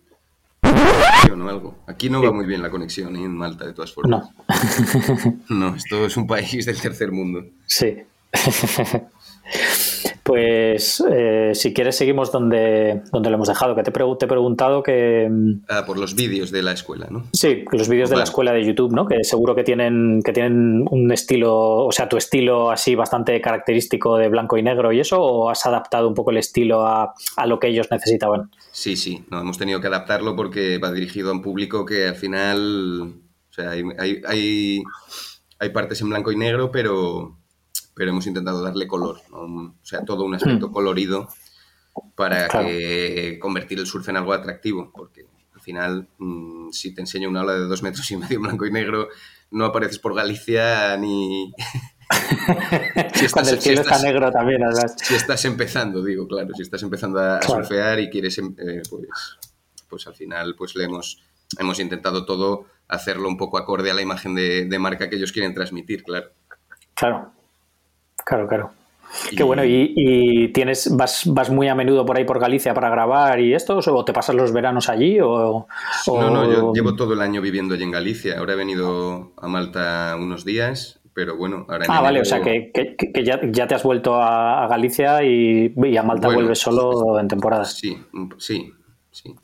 Algo. Aquí no va muy bien la conexión en Malta, de todas formas. No. no, esto es un país del tercer mundo. Sí. Pues eh, si quieres seguimos donde, donde lo hemos dejado, que te, te he preguntado que... Mm, ah, por los vídeos de la escuela, ¿no? Sí, los vídeos de la escuela de YouTube, ¿no? Que seguro que tienen, que tienen un estilo, o sea, tu estilo así bastante característico de blanco y negro y eso, o has adaptado un poco el estilo a, lo que ellos necesitaban? Sí, sí, no, hemos tenido que adaptarlo porque va dirigido a un público que al final, o sea, hay, hay, hay partes en blanco y negro, pero pero hemos intentado darle color, o sea, todo un aspecto hmm. colorido para que convertir el surf en algo atractivo, porque al final, mm, si te enseño una ola de dos metros y medio blanco y negro, no apareces por Galicia ni... si estás, el cielo está negro también, Si estás empezando, digo, claro, si estás empezando a, surfear y quieres, em, eh, pues, pues al final, pues le hemos, hemos intentado todo hacerlo un poco acorde a la imagen de, de marca que ellos quieren transmitir, claro. Claro, Claro, claro. Qué bueno, ¿y, tienes, vas, vas muy a menudo por ahí por Galicia para grabar y esto? ¿O te pasas los veranos allí? O, No, no, yo llevo todo el año viviendo allí en Galicia. Ahora he venido a Malta unos días, pero bueno, ahora... Ah, vale, o sea que, ya, te has vuelto a, Galicia y, a Malta vuelves solo en temporadas. Sí, sí, sí.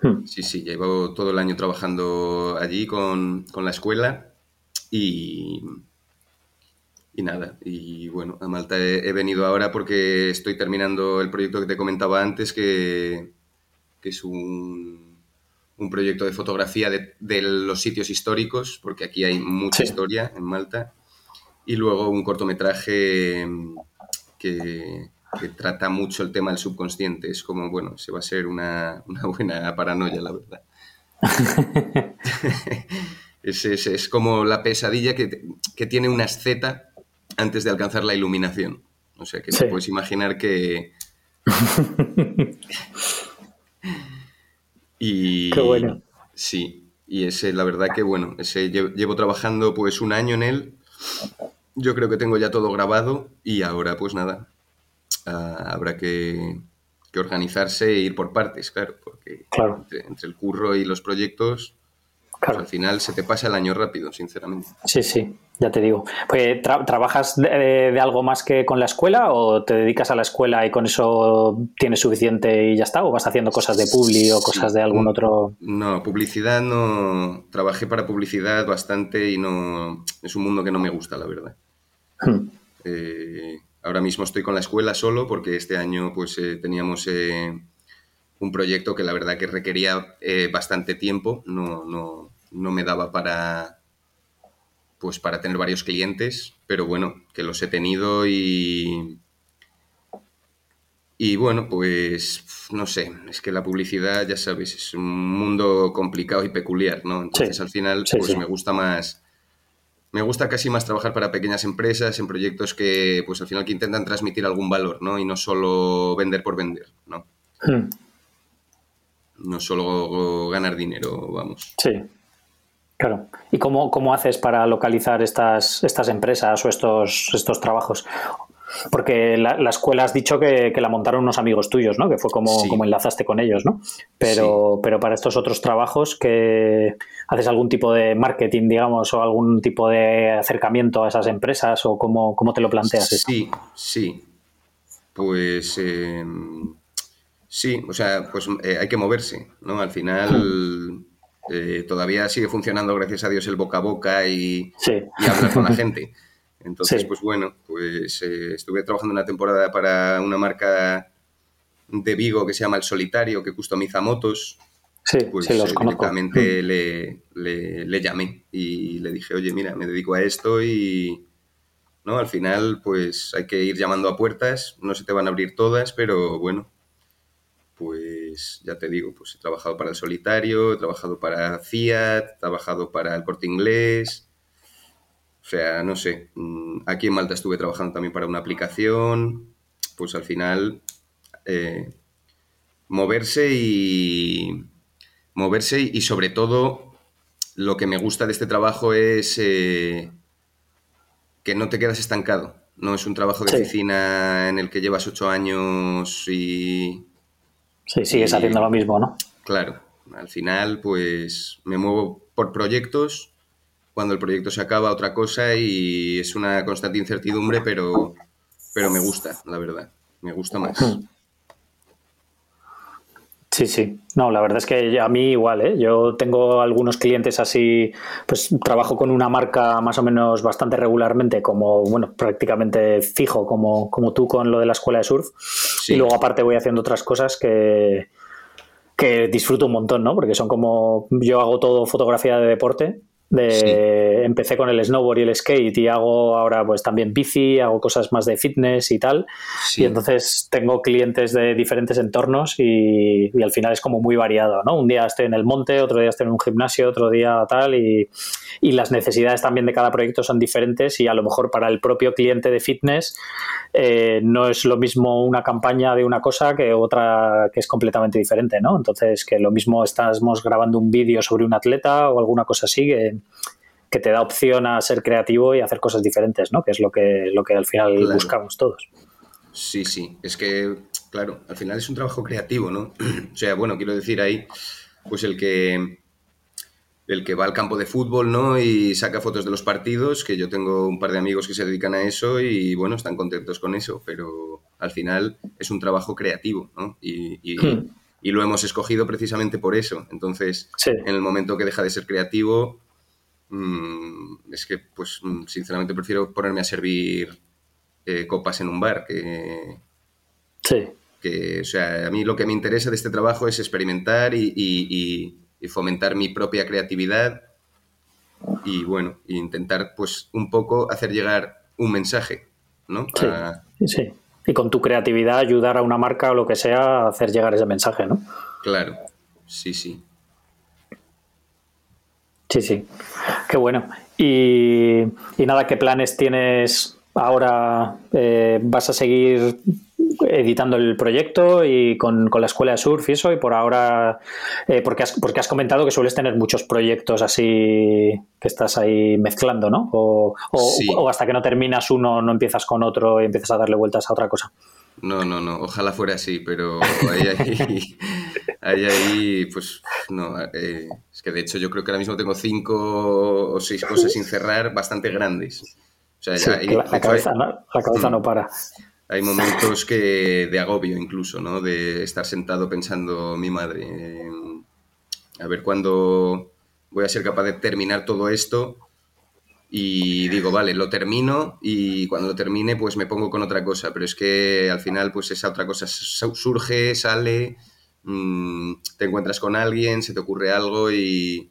Hmm. Sí, sí, llevo todo el año trabajando allí con, con la escuela y y nada, y bueno, a Malta he, venido ahora porque estoy terminando el proyecto que te comentaba antes, que, es un, un, proyecto de fotografía de, los sitios históricos, porque aquí hay mucha historia en Malta, y luego un cortometraje que, trata mucho el tema del subconsciente. Es como, bueno, se va a ser una, buena paranoia, la verdad. es, es, como la pesadilla que, que tiene una esceta antes de alcanzar la iluminación. O sea que te puedes imaginar que... y... Qué bueno. Sí, y ese, la verdad que bueno, ese llevo, trabajando pues un año en él. Yo creo que tengo ya todo grabado y ahora pues nada, ah, habrá que, organizarse e ir por partes, claro, porque entre, el curro y los proyectos pues al final se te pasa el año rápido, sinceramente. Sí, sí, ya te digo. Pues, ¿Trabajas de, algo más que con la escuela o te dedicas a la escuela y con eso tienes suficiente y ya está? ¿O vas haciendo cosas de publi o cosas de algún otro...? No, publicidad no... Trabajé para publicidad bastante y no... Es un mundo que no me gusta, la verdad. Hmm. Eh, ahora mismo estoy con la escuela solo porque este año pues eh, teníamos... Eh, un proyecto que la verdad que requería bastante tiempo, no, no, no me daba para pues para tener varios clientes, pero bueno, que los he tenido y y bueno, pues no sé, es que la publicidad, ya sabes, es un mundo complicado y peculiar, ¿no? Entonces al final pues me gusta más me gusta casi más trabajar para pequeñas empresas en proyectos que pues al final que intentan transmitir algún valor, ¿no? Y no solo vender por vender, ¿no? Hmm. No solo ganar dinero, vamos. Sí. Claro. ¿Y cómo, cómo haces para localizar estas, estas empresas o estos, estos trabajos? Porque la, escuela has dicho que, la montaron unos amigos tuyos, ¿no? Que fue como, como enlazaste con ellos, ¿no? Pero, pero para estos otros trabajos, que ¿haces algún tipo de marketing, digamos, o algún tipo de acercamiento a esas empresas? ¿O cómo, cómo te lo planteas? Sí, sí. Pues em, sí, o sea, pues eh, hay que moverse, ¿no? Al final. Eh, todavía sigue funcionando, gracias a Dios, el boca a boca y, hablar con la gente. Entonces, pues bueno, pues eh, estuve trabajando una temporada para una marca de Vigo que se llama El Solitario, que customiza motos. Sí, pues sí, los directamente mm. le, le, llamé y le dije, oye, mira, me dedico a esto y, ¿no? Al final, pues hay que ir llamando a puertas, no se te van a abrir todas, pero bueno, pues ya te digo, pues he trabajado para el Solitario, he trabajado para Fiat, he trabajado para el Corte Inglés. O sea, no sé, mm, aquí en Malta estuve trabajando también para una aplicación. Pues al final eh, moverse y moverse y sobre todo lo que me gusta de este trabajo es eh, que no te quedas estancado. No es un trabajo de oficina en el que llevas ocho años y... Sí, sigues haciendo lo mismo, ¿no? Claro. Al final, pues me muevo por proyectos. Cuando el proyecto se acaba, otra cosa y es una constante incertidumbre, pero, pero me gusta, la verdad. Me gusta más. Sí, sí. No, la verdad es que a mí igual, ¿eh? Yo tengo algunos clientes así, pues trabajo con una marca más o menos bastante regularmente, como, bueno, prácticamente fijo, como, como tú con lo de la escuela de surf. Y luego aparte voy haciendo otras cosas que, que disfruto un montón, ¿no? Porque son como, yo hago todo fotografía de deporte de, Empecé con el snowboard y el skate y hago ahora pues también bici, hago cosas más de fitness y tal. Y entonces tengo clientes de diferentes entornos y, al final es como muy variado, ¿no? Un día estoy en el monte, otro día estoy en un gimnasio, otro día tal y, y las necesidades también de cada proyecto son diferentes y a lo mejor para el propio cliente de fitness eh, no es lo mismo una campaña de una cosa que otra que es completamente diferente, ¿no? Entonces que lo mismo estamos grabando un vídeo sobre un atleta o alguna cosa así que que te da opción a ser creativo y hacer cosas diferentes, ¿no? Que es lo que, lo que al final buscamos todos. Sí, sí. Es que, claro, al final es un trabajo creativo, ¿no? o sea, bueno, quiero decir ahí, pues el que el que va al campo de fútbol, ¿no? Y saca fotos de los partidos, que yo tengo un par de amigos que se dedican a eso y, bueno, están contentos con eso, pero al final es un trabajo creativo, ¿no? Y, y, hmm. lo hemos escogido precisamente por eso. Entonces, en el momento que deja de ser creativo, es que, pues, mm, sinceramente prefiero ponerme a servir eh, copas en un bar que... Sí. Que, o sea, a mí lo que me interesa de este trabajo es experimentar y, fomentar mi propia creatividad y, bueno, intentar, pues, un poco hacer llegar un mensaje, ¿no? Sí, sí. Y con tu creatividad ayudar a una marca o lo que sea a hacer llegar ese mensaje, ¿no? Claro, sí, sí. Sí, sí. Qué bueno. Y, nada, ¿qué planes tienes ahora? Eh, ¿Vas a seguir editando el proyecto y con, la escuela de surf y eso? Y por ahora, eh, porque, has, porque has comentado que sueles tener muchos proyectos así que estás ahí mezclando, ¿no? O, o hasta que no terminas uno, no empiezas con otro y empiezas a darle vueltas a otra cosa. No, no, no, ojalá fuera así, pero ahí, ahí, ahí, ahí pues no, eh, es que de hecho yo creo que ahora mismo tengo cinco o seis cosas sin cerrar bastante grandes. O sea, la, cabeza, no, la cabeza no para. Hay momentos que de agobio incluso, ¿no? De estar sentado pensando, mi madre, a ver cuándo voy a ser capaz de terminar todo esto y digo, vale, lo termino y cuando lo termine pues me pongo con otra cosa, pero es que al final pues esa otra cosa surge, sale, mm, te encuentras con alguien, se te ocurre algo y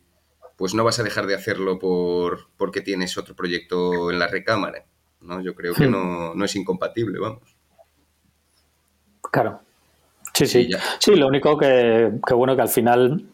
pues no vas a dejar de hacerlo por, porque tienes otro proyecto en la recámara, ¿no? Yo creo que hmm. no, no es incompatible, vamos. Claro. Sí, sí. Sí, lo único que, que bueno que al final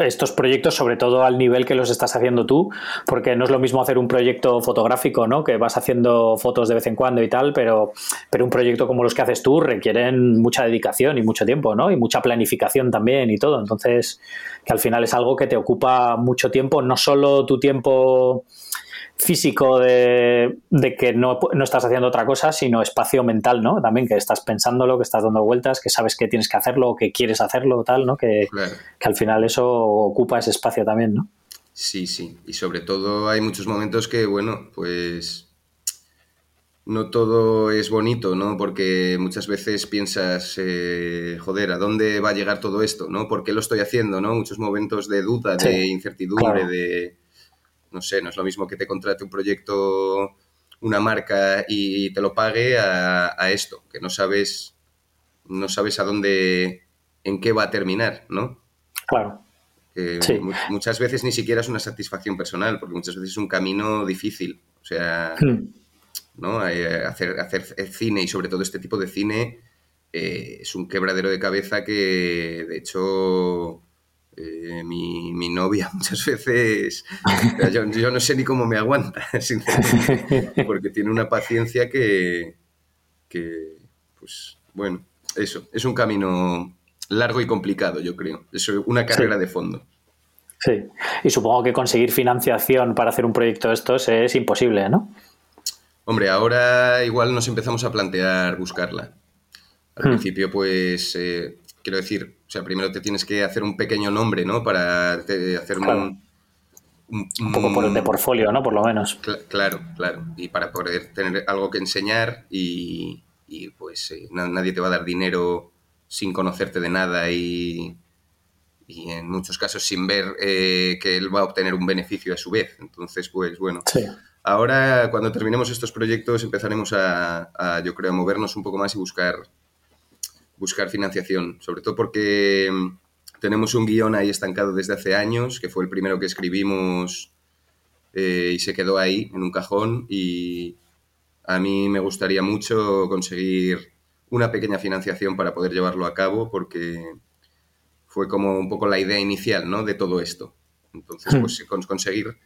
estos proyectos, sobre todo al nivel que los estás haciendo tú, porque no es lo mismo hacer un proyecto fotográfico, ¿no? Que vas haciendo fotos de vez en cuando y tal, pero, pero un proyecto como los que haces tú requieren mucha dedicación y mucho tiempo, ¿no? Y mucha planificación también y todo. Entonces, que al final es algo que te ocupa mucho tiempo, no solo tu tiempo físico de, que no, estás haciendo otra cosa, sino espacio mental, ¿no? También que estás pensándolo, que estás dando vueltas, que sabes que tienes que hacerlo, que quieres hacerlo, tal, ¿no? Que, que al final eso ocupa ese espacio también, ¿no? Sí, sí. Y sobre todo hay muchos momentos que, bueno, pues no todo es bonito, ¿no? Porque muchas veces piensas, eh, joder, ¿a dónde va a llegar todo esto, ¿no? ¿Por qué lo estoy haciendo, ¿no? Muchos momentos de duda, de incertidumbre, de no sé, no es lo mismo que te contrate un proyecto, una marca y te lo pague a, esto, que no sabes, no sabes a dónde, en qué va a terminar, ¿no? Claro. Muchas veces ni siquiera es una satisfacción personal, porque muchas veces es un camino difícil. O sea, hmm. ¿no? Eh, hacer, hacer cine y sobre todo este tipo de cine eh, es un quebradero de cabeza que, de hecho, eh, mi, novia muchas veces, yo, no sé ni cómo me aguanta, sinceramente, porque tiene una paciencia que, pues, bueno, eso, es un camino largo y complicado, yo creo. Es una carrera de fondo. Sí, y supongo que conseguir financiación para hacer un proyecto de estos es imposible, ¿no? Hombre, ahora igual nos empezamos a plantear buscarla. Al hmm. principio, pues, eh, quiero decir, sea, primero te tienes que hacer un pequeño nombre, ¿no? Para hacer un, un, poco por, de portfolio, ¿no? Por lo menos. claro, claro. Y para poder tener algo que enseñar y, pues eh, nadie te va a dar dinero sin conocerte de nada y, y en muchos casos sin ver eh, que él va a obtener un beneficio a su vez. Entonces, pues bueno. Ahora, cuando terminemos estos proyectos, empezaremos a, yo creo, a movernos un poco más y buscar, buscar financiación. Sobre todo porque mm, tenemos un guion ahí estancado desde hace años, que fue el primero que escribimos eh, y se quedó ahí, en un cajón. Y a mí me gustaría mucho conseguir una pequeña financiación para poder llevarlo a cabo, porque fue como un poco la idea inicial, ¿no? De todo esto. Entonces, pues hmm. conseguir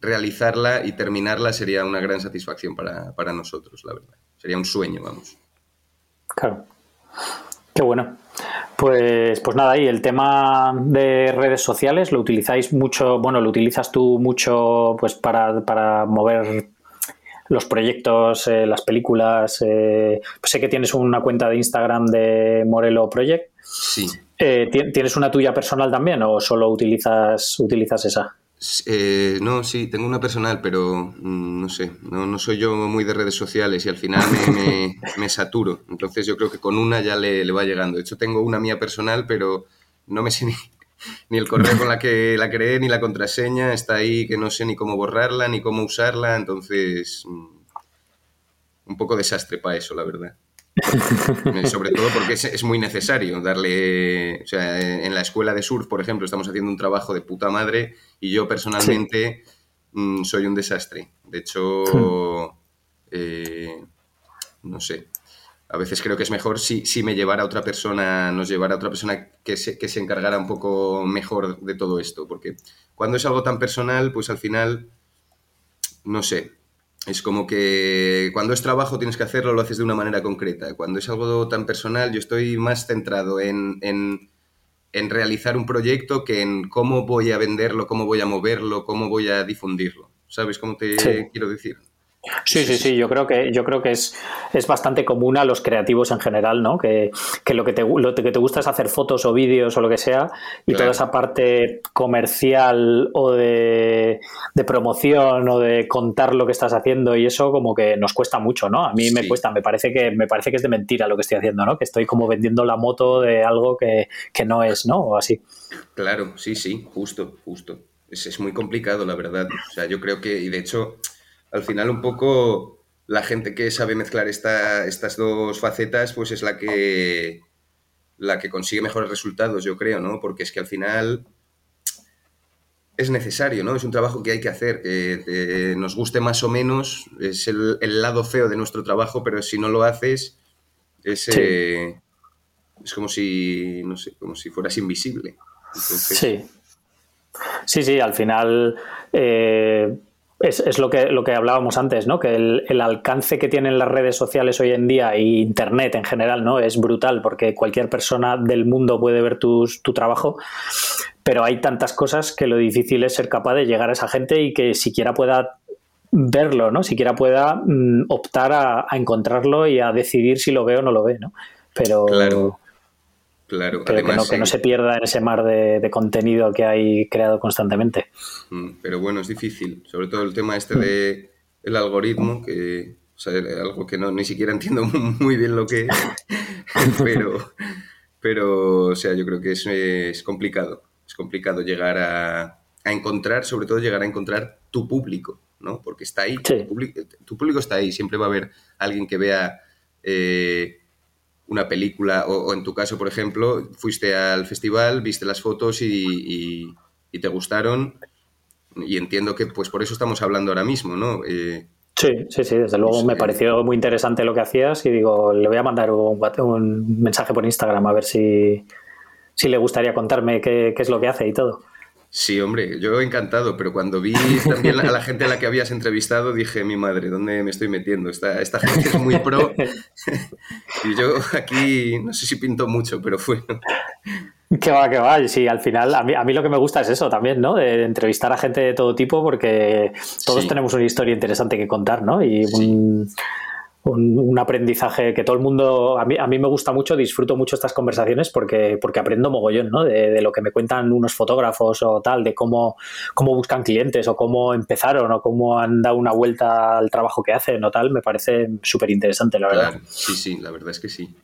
realizarla y terminarla sería una gran satisfacción para, nosotros, la verdad. Sería un sueño, vamos. Claro. Qué bueno. Pues, pues nada, y el tema de redes sociales, ¿lo utilizáis mucho? Bueno, ¿lo utilizas tú mucho pues para, mover los proyectos, eh, las películas? Eh, sé que tienes una cuenta de Instagram de Morelo Project. Sí. Eh, ¿Tienes una tuya personal también o solo utilizas, utilizas esa? Eh, no, sí, tengo una personal, pero mm, no sé, no, soy yo muy de redes sociales y al final me, saturo. Entonces yo creo que con una ya le, va llegando. De hecho, tengo una mía personal, pero no me sé ni, ni el correo con la que la creé, ni la contraseña. Está ahí que no sé ni cómo borrarla, ni cómo usarla. Entonces, mm, un poco desastre para eso, la verdad. Sobre todo porque es, muy necesario darle. O sea, en la escuela de surf, por ejemplo, estamos haciendo un trabajo de puta madre y yo personalmente mm, soy un desastre. De hecho, hmm. eh, no sé. A veces creo que es mejor si, si me llevara otra persona, nos llevara otra persona que se, que se encargara un poco mejor de todo esto. Porque cuando es algo tan personal, pues al final, no sé, es como que cuando es trabajo tienes que hacerlo, lo haces de una manera concreta. Cuando es algo tan personal, yo estoy más centrado en, en, realizar un proyecto que en cómo voy a venderlo, cómo voy a moverlo, cómo voy a difundirlo. ¿Sabes cómo te quiero decir? Sí, sí, sí, yo creo que, yo creo que es, es bastante común a los creativos en general, ¿no? Que, lo, que te, lo que te gusta es hacer fotos o vídeos o lo que sea, y toda esa parte comercial o de, promoción o de contar lo que estás haciendo y eso como que nos cuesta mucho, ¿no? A mí me cuesta, me parece, que, me parece que es de mentira lo que estoy haciendo, ¿no? Que estoy como vendiendo la moto de algo que, no es, ¿no? O así. Claro, sí, sí, justo, justo. Es, es muy complicado, la verdad. O sea, yo creo que, y de hecho al final un poco la gente que sabe mezclar estas dos facetas, pues es la que, la que consigue mejores resultados, yo creo, ¿no? Porque es que al final es necesario, ¿no? Es un trabajo que hay que hacer, que nos guste más o menos, es el, lado feo de nuestro trabajo, pero si no lo haces, es, eh, es como si, no sé, como si fueras invisible. Sí. Sí, sí, al final eh, es, lo, que, lo que hablábamos antes, ¿no? Que el, alcance que tienen las redes sociales hoy en día y Internet en general, ¿no? Es brutal porque cualquier persona del mundo puede ver tu trabajo, pero hay tantas cosas que lo difícil es ser capaz de llegar a esa gente y que siquiera pueda verlo, ¿no? Siquiera pueda mm, optar a, encontrarlo y a decidir si lo ve o no lo ve, ¿no? Pero... Claro. Claro, pero que, no, se pierda en ese mar de, contenido que hay creado constantemente. Mm, pero bueno, es difícil. Sobre todo el tema este de el algoritmo, que o sea, algo que no ni siquiera entiendo muy bien lo que es. pero, pero, o sea, yo creo que es, es complicado. Es complicado llegar a, a, encontrar, sobre todo llegar a encontrar tu público, ¿no? Porque está ahí. Tu, público, está ahí. Siempre va a haber alguien que vea. Eh, una película, o, en tu caso, por ejemplo, fuiste al festival, viste las fotos y, te gustaron, y entiendo que pues por eso estamos hablando ahora mismo, ¿no? Eh, sí, sí, sí, desde luego me pareció muy interesante lo que hacías y digo, le voy a mandar un, un mensaje por Instagram a ver si, si le gustaría contarme qué, qué, es lo que hace y todo. Sí, hombre, yo encantado, pero cuando vi también a la gente a la que habías entrevistado, dije, mi madre, ¿dónde me estoy metiendo? Esta, esta gente es muy pro y yo aquí no sé si pinto mucho, pero fue... Que va, que va. Sí, al final, a mí, a mí lo que me gusta es eso también, ¿no? De entrevistar a gente de todo tipo porque todos tenemos una historia interesante que contar, ¿no? Y un, un, aprendizaje que todo el mundo, a mí, a mí me gusta mucho, disfruto mucho estas conversaciones porque, porque aprendo mogollón, ¿no? De, lo que me cuentan unos fotógrafos o tal, de cómo, cómo buscan clientes o cómo empezaron o cómo han dado una vuelta al trabajo que hacen o tal, me parece súper interesante, la verdad. Sí, sí, la verdad es que sí.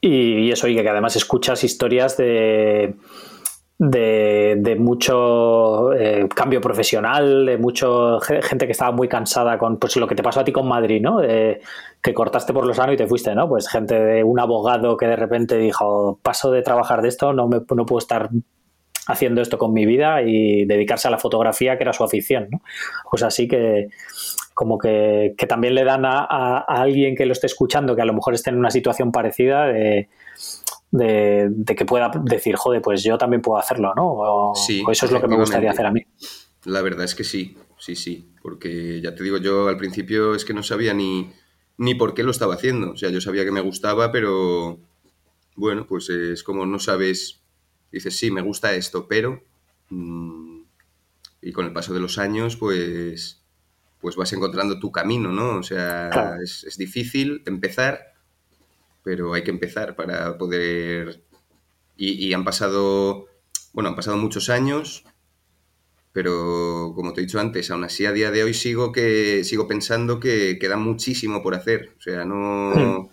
Y, eso, y que además escuchas historias de, de, mucho eh, cambio profesional, de mucho gente que estaba muy cansada con pues lo que te pasó a ti con Madrid, ¿no? que cortaste por lo sano y te fuiste, ¿no? Pues gente de un abogado que de repente dijo, paso de trabajar de esto, no, me, no puedo estar haciendo esto con mi vida y dedicarse a la fotografía, que era su afición, ¿no? Pues así que como que, también le dan a, alguien que lo esté escuchando, que a lo mejor esté en una situación parecida, de, que pueda decir, joder, pues yo también puedo hacerlo, ¿no? O, sí, eso es lo que me gustaría hacer a mí. La verdad es que sí, sí, sí, porque ya te digo, yo al principio es que no sabía ni, ni por qué lo estaba haciendo, o sea, yo sabía que me gustaba, pero bueno, pues es como no sabes, dices, sí, me gusta esto, pero... Mm, y con el paso de los años, pues pues vas encontrando tu camino, ¿no? O sea, es, difícil empezar, pero hay que empezar para poder... Y, han pasado, bueno, han pasado muchos años, pero como te he dicho antes, aún así a día de hoy sigo, que, sigo pensando que queda muchísimo por hacer. O sea, no,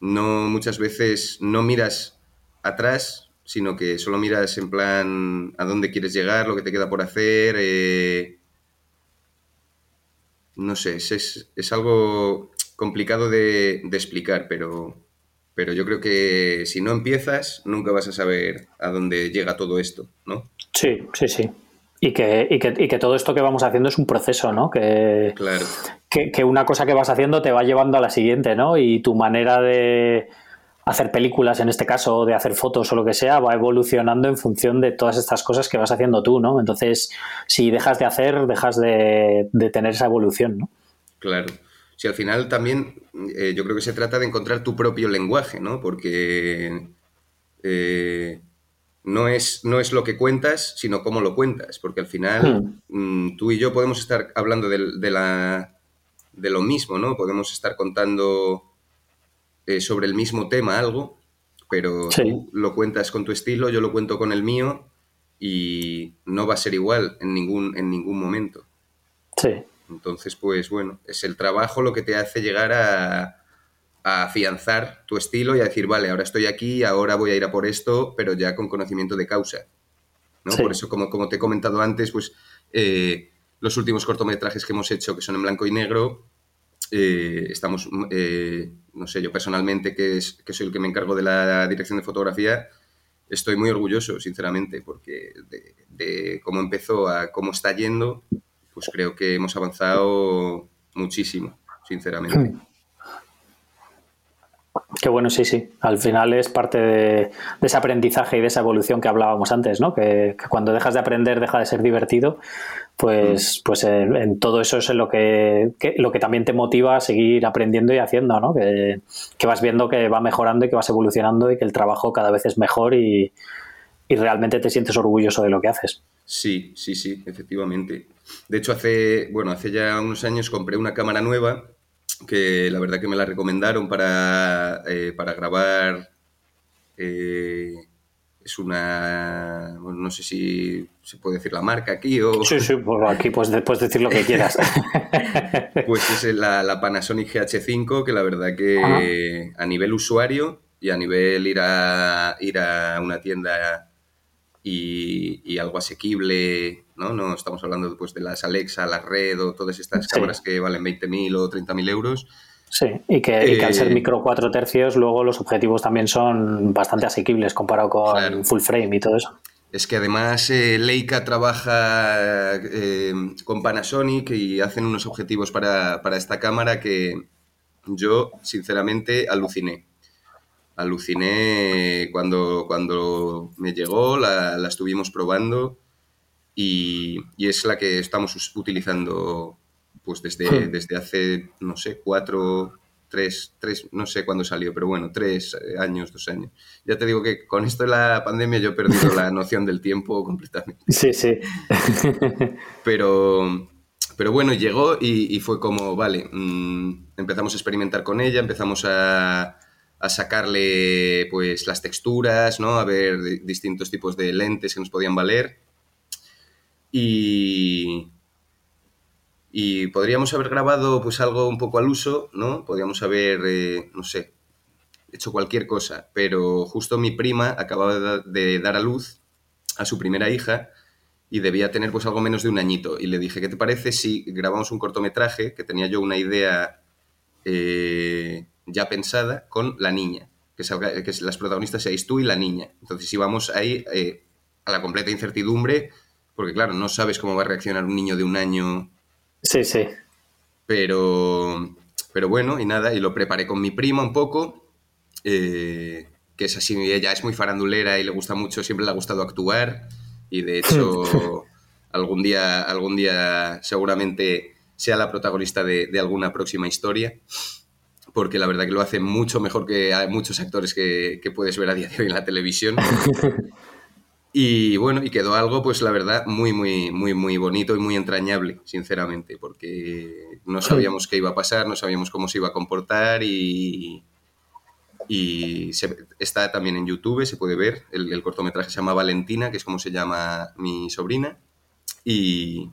no muchas veces no miras atrás, sino que solo miras en plan a dónde quieres llegar, lo que te queda por hacer. Eh, no sé, es, es, algo complicado de, explicar, pero, pero yo creo que si no empiezas, nunca vas a saber a dónde llega todo esto, ¿no? Sí, sí, sí. Y que, y que, y que todo esto que vamos haciendo es un proceso, ¿no? Que, claro. que, que una cosa que vas haciendo te va llevando a la siguiente, ¿no? Y tu manera de, hacer películas en este caso, de hacer fotos o lo que sea, va evolucionando en función de todas estas cosas que vas haciendo tú, ¿no? Entonces, si dejas de hacer, dejas de, tener esa evolución, ¿no? Claro. Si al final también eh, yo creo que se trata de encontrar tu propio lenguaje, ¿no? Porque eh, no, es, no es lo que cuentas, sino cómo lo cuentas. Porque al final hmm. mm, tú y yo podemos estar hablando de, la, de lo mismo, ¿no? Podemos estar contando eh, sobre el mismo tema algo, pero tú lo cuentas con tu estilo, yo lo cuento con el mío y no va a ser igual en ningún, en ningún momento. Sí. Entonces, pues bueno, es el trabajo lo que te hace llegar a, afianzar tu estilo y a decir, vale, ahora estoy aquí, ahora voy a ir a por esto, pero ya con conocimiento de causa. ¿no? Por eso, como, como te he comentado antes, pues eh, los últimos cortometrajes que hemos hecho, que son en blanco y negro, eh, estamos, eh, no sé, yo personalmente, que, es, que soy el que me encargo de la dirección de fotografía, estoy muy orgulloso, sinceramente, porque de, cómo empezó a cómo está yendo, pues creo que hemos avanzado muchísimo, sinceramente. Hmm. Qué bueno, sí, sí. Al final es parte de, ese aprendizaje y de esa evolución que hablábamos antes, ¿no? Que, que, cuando dejas de aprender deja de ser divertido pues, pues en, todo eso es lo que, lo que también te motiva a seguir aprendiendo y haciendo, ¿no? Que, vas viendo que va mejorando y que vas evolucionando y que el trabajo cada vez es mejor y, realmente te sientes orgulloso de lo que haces. Sí, sí, sí, efectivamente. De hecho, hace, bueno, hace ya unos años compré una cámara nueva que la verdad que me la recomendaron para, eh, para grabar eh, es una, bueno, no sé si se puede decir la marca aquí o... Sí, sí, pues aquí puedes, puedes decir lo que quieras. pues es la, Panasonic GH5, que la verdad que a nivel usuario y a nivel ir a, ir a una tienda y, algo asequible, ¿no? No estamos hablando pues, de las Alexa, la Red o todas estas cámaras que valen 20.000 o 30.000 euros Sí, y que, al ser eh, micro 4 tercios, luego los objetivos también son bastante asequibles comparado con full frame y todo eso. Es que además eh, Leica trabaja eh, con Panasonic y hacen unos objetivos para, esta cámara que yo, sinceramente, aluciné. Aluciné cuando, cuando me llegó, la, la estuvimos probando y, y, es la que estamos utilizando pues desde, hmm. desde hace, no sé, cuatro, tres, tres, no sé cuándo salió, pero bueno, tres eh, años, dos años. Ya te digo que con esto de la pandemia yo he perdido la noción del tiempo completamente. Sí, sí. pero, pero bueno, llegó y, fue como, vale, mm, empezamos a experimentar con ella, empezamos a, a, sacarle pues las texturas, ¿no? A ver distintos tipos de lentes que nos podían valer. Y, y podríamos haber grabado pues algo un poco al uso, ¿no? Podríamos haber, eh, no sé, hecho cualquier cosa, pero justo mi prima acababa de dar a luz a su primera hija y debía tener pues algo menos de un añito. Y le dije, ¿qué te parece si grabamos un cortometraje que tenía yo una idea eh, ya pensada con la niña? Que, salga, que las protagonistas seáis tú y la niña. Entonces íbamos ahí eh, a la completa incertidumbre, porque claro, no sabes cómo va a reaccionar un niño de un año Sí, sí. Pero, pero bueno, y nada, y lo preparé con mi prima un poco, eh, que es así, ella es muy farandulera y le gusta mucho, siempre le ha gustado actuar, y de hecho algún día, algún día seguramente sea la protagonista de, de, alguna próxima historia, porque la verdad que lo hace mucho mejor que muchos actores que, que puedes ver a día de hoy en la televisión. Y bueno, y quedó algo, pues la verdad, muy, muy, muy, muy bonito y muy entrañable, sinceramente, porque no sabíamos qué iba a pasar, no sabíamos cómo se iba a comportar y, y está también en YouTube, se puede ver. El, cortometraje se llama Valentina, que es como se llama mi sobrina. Y,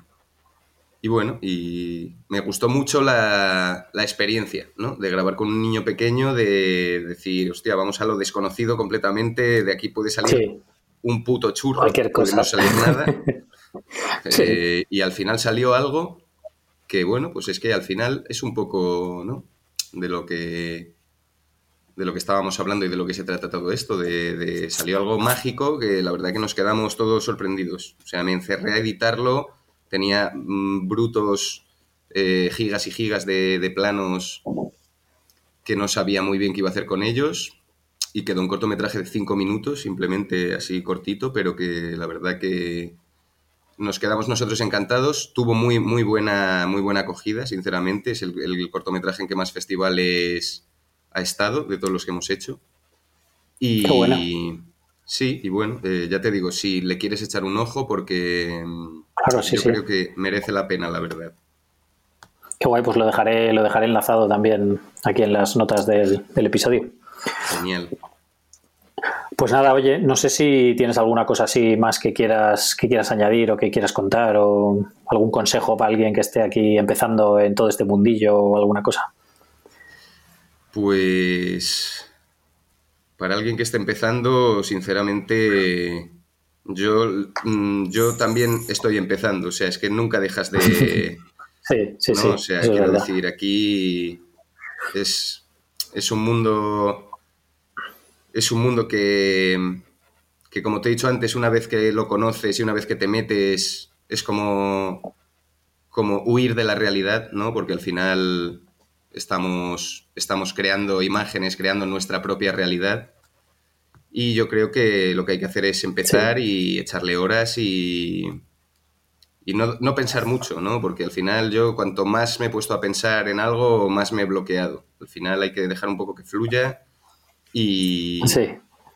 y bueno, y me gustó mucho la, la, experiencia, ¿no? De grabar con un niño pequeño, de decir, hostia, vamos a lo desconocido completamente, de aquí puede salir un puto churro, Cualquier cosa. no salir nada. Eh, y al final salió algo que, bueno, pues es que al final es un poco, ¿no? De lo que de lo que estábamos hablando y de lo que se trata todo esto, de, salió algo mágico que la verdad que nos quedamos todos sorprendidos. O sea, me encerré a editarlo, tenía mm, brutos eh, gigas y gigas de, planos que no sabía muy bien qué iba a hacer con ellos y quedó un cortometraje de cinco minutos, simplemente así cortito, pero que la verdad que nos quedamos nosotros encantados. Tuvo muy, muy, buena, muy buena acogida, sinceramente. Es el, cortometraje en que más festivales ha estado de todos los que hemos hecho. Y sí, y bueno, eh, ya te digo, si le quieres echar un ojo, porque yo creo que merece la pena, la verdad. Qué guay, pues lo dejaré, lo dejaré enlazado también aquí en las notas del, del episodio. Genial. Pues nada, oye, no sé si tienes alguna cosa así más que quieras, que quieras añadir o que quieras contar o algún consejo para alguien que esté aquí empezando en todo este mundillo o alguna cosa. Pues para alguien que esté empezando, sinceramente, yo, mm, yo también estoy empezando. O sea, es que nunca dejas de... sí, sí, sí. O sea, quiero decir, aquí es, es un mundo es un mundo que, que, como te he dicho antes, una vez que lo conoces y una vez que te metes, es como, como huir de la realidad, ¿no? Porque al final estamos, estamos creando imágenes, creando nuestra propia realidad. Y yo creo que lo que hay que hacer es empezar y echarle horas y, y no, no, pensar mucho, ¿no? Porque al final yo cuanto más me he puesto a pensar en algo, más me he bloqueado. Al final hay que dejar un poco que fluya y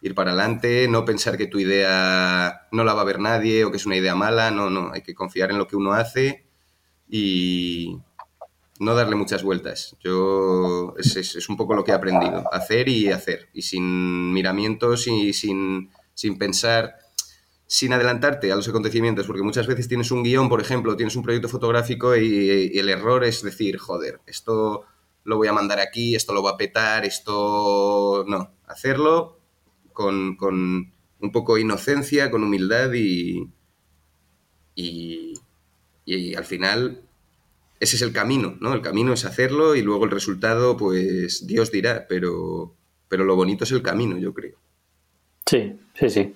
ir para adelante, no pensar que tu idea no la va a ver nadie o que es una idea mala, no, no, hay que confiar en lo que uno hace y no darle muchas vueltas. Yo es, es, un poco lo que he aprendido, hacer y hacer, y sin miramientos y sin, sin pensar sin adelantarte a los acontecimientos, porque muchas veces tienes un guion, por ejemplo, tienes un proyecto fotográfico y, el error es decir, joder, esto lo voy a mandar aquí, esto lo va a petar, esto... No, hacerlo con, un poco inocencia, con humildad y, y, al final ese es el camino, ¿no? El camino es hacerlo y luego el resultado, pues Dios dirá, pero, pero lo bonito es el camino, yo creo. Sí, sí, sí.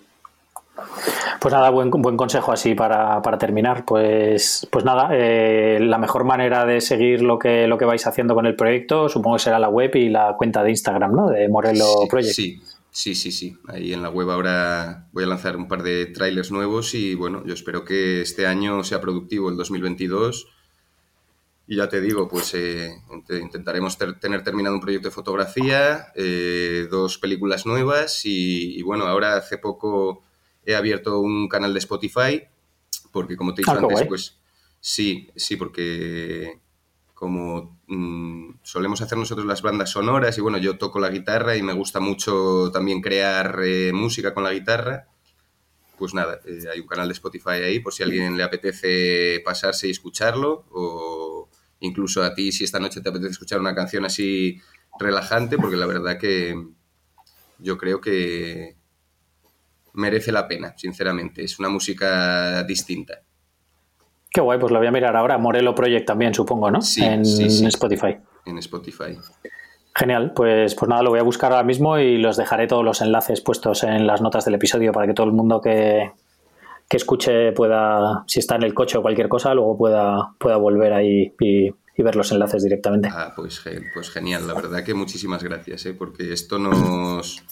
Pues nada, buen, buen consejo así para, terminar. Pues, pues nada, eh, la mejor manera de seguir lo que, lo que vais haciendo con el proyecto supongo que será la web y la cuenta de Instagram, ¿no? De Morelo Project. Sí, sí, sí, sí. Ahí en la web ahora voy a lanzar un par de trailers nuevos y bueno, yo espero que este año sea productivo, el 2022 y ya te digo, pues eh, intentaremos tener terminado un proyecto de fotografía, eh, dos películas nuevas y, bueno, ahora hace poco he abierto un canal de Spotify porque como te he dicho ah, antes, pues sí, sí, porque como mm, solemos hacer nosotros las bandas sonoras y bueno, yo toco la guitarra y me gusta mucho también crear eh, música con la guitarra, pues nada, hay un canal de Spotify ahí por si a alguien le apetece pasarse y escucharlo o incluso a ti si esta noche te apetece escuchar una canción así relajante, porque la verdad que yo creo que merece la pena, sinceramente. Es una música distinta. Qué guay, pues lo voy a mirar ahora. Morelo Project también, supongo, ¿no? Sí, en, Spotify. En Spotify. Genial, pues, pues nada, lo voy a buscar ahora mismo y los dejaré todos los enlaces puestos en las notas del episodio para que todo el mundo que, que escuche pueda, si está en el coche o cualquier cosa, luego pueda, pueda volver ahí y, ver los enlaces directamente. Ah, pues, pues genial, la verdad que muchísimas gracias, ¿eh? porque esto nos,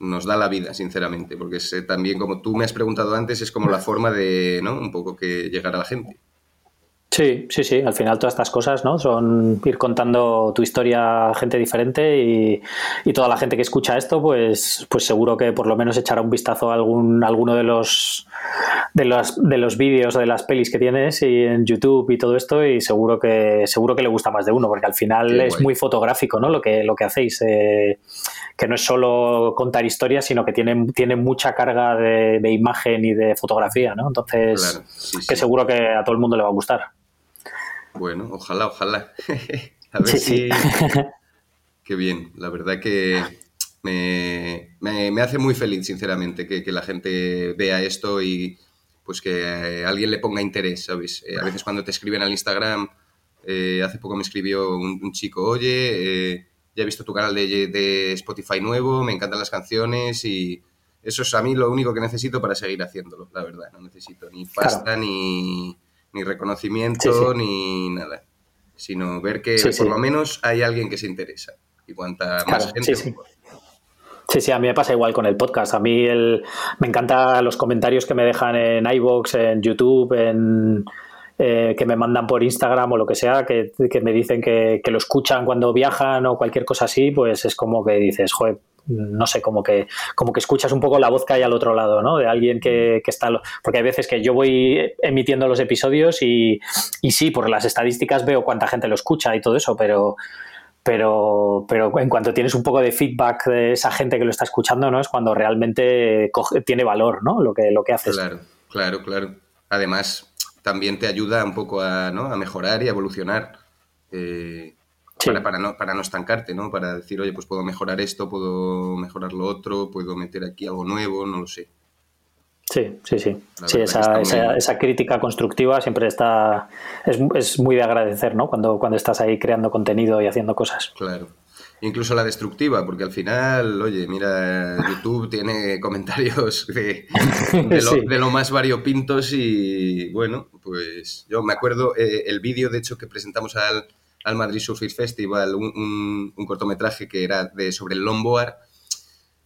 nos da la vida, sinceramente, porque es, también, como tú me has preguntado antes, es como la forma de, ¿no? Un poco que llegar a la gente. Sí, sí, sí. Al final todas estas cosas, ¿no? Son ir contando tu historia a gente diferente y, toda la gente que escucha esto, pues, pues seguro que por lo menos echará un vistazo a algún, alguno de los de los, de los vídeos o de las pelis que tienes y en YouTube y todo esto y seguro que seguro que le gusta más de uno porque al final es muy fotográfico, ¿no? Lo que lo que hacéis, eh, que no es solo contar historias, sino que tiene, tiene mucha carga de, imagen y de fotografía, ¿no? Entonces, que seguro que a todo el mundo le va a gustar. Bueno, ojalá, ojalá. a ver si... Qué bien, la verdad que me, hace muy feliz, sinceramente, que, la gente vea esto y pues que alguien le ponga interés, ¿sabes? Eh, a veces cuando te escriben al Instagram, eh, hace poco me escribió un, chico, oye, eh, ya he visto tu canal de, Spotify nuevo, me encantan las canciones y eso es a mí lo único que necesito para seguir haciéndolo, la verdad. No necesito ni pasta ni ni reconocimiento, ni nada, sino ver que por lo menos hay alguien que se interesa. Y cuanta más gente, Sí, sí, a mí me pasa igual con el podcast. A mí el, me encantan los comentarios que me dejan en iVoox, en YouTube, en, eh, que me mandan por Instagram o lo que sea, que, me dicen que, que, lo escuchan cuando viajan o cualquier cosa así, pues es como que dices, joder, no sé, como que, como que escuchas un poco la voz que hay al otro lado, ¿no? De alguien que, está... Porque hay veces que yo voy emitiendo los episodios y, y sí, por las estadísticas veo cuánta gente lo escucha y todo eso, pero, pero, pero en cuanto tienes un poco de feedback de esa gente que lo está escuchando, ¿no? Es cuando realmente tiene valor, ¿no? Lo que, lo que haces. Claro, claro, claro. Además, también te ayuda un poco a, ¿no? a mejorar y a evolucionar. Eh, para, no, para no estancarte, ¿no? Para decir, oye, pues puedo mejorar esto, puedo mejorar lo otro, puedo meter aquí algo nuevo, no lo sé. Sí, sí, sí. sí esa, esa, crítica constructiva siempre está. Es, es, muy de agradecer, ¿no? Cuando, cuando estás ahí creando contenido y haciendo cosas. Claro. Incluso la destructiva, porque al final, oye, mira, YouTube tiene comentarios de, de, lo, más variopintos y bueno, pues yo me acuerdo eh, el vídeo, de hecho, que presentamos al, al Madrid Surfing Festival un, cortometraje que era de, sobre el longboard,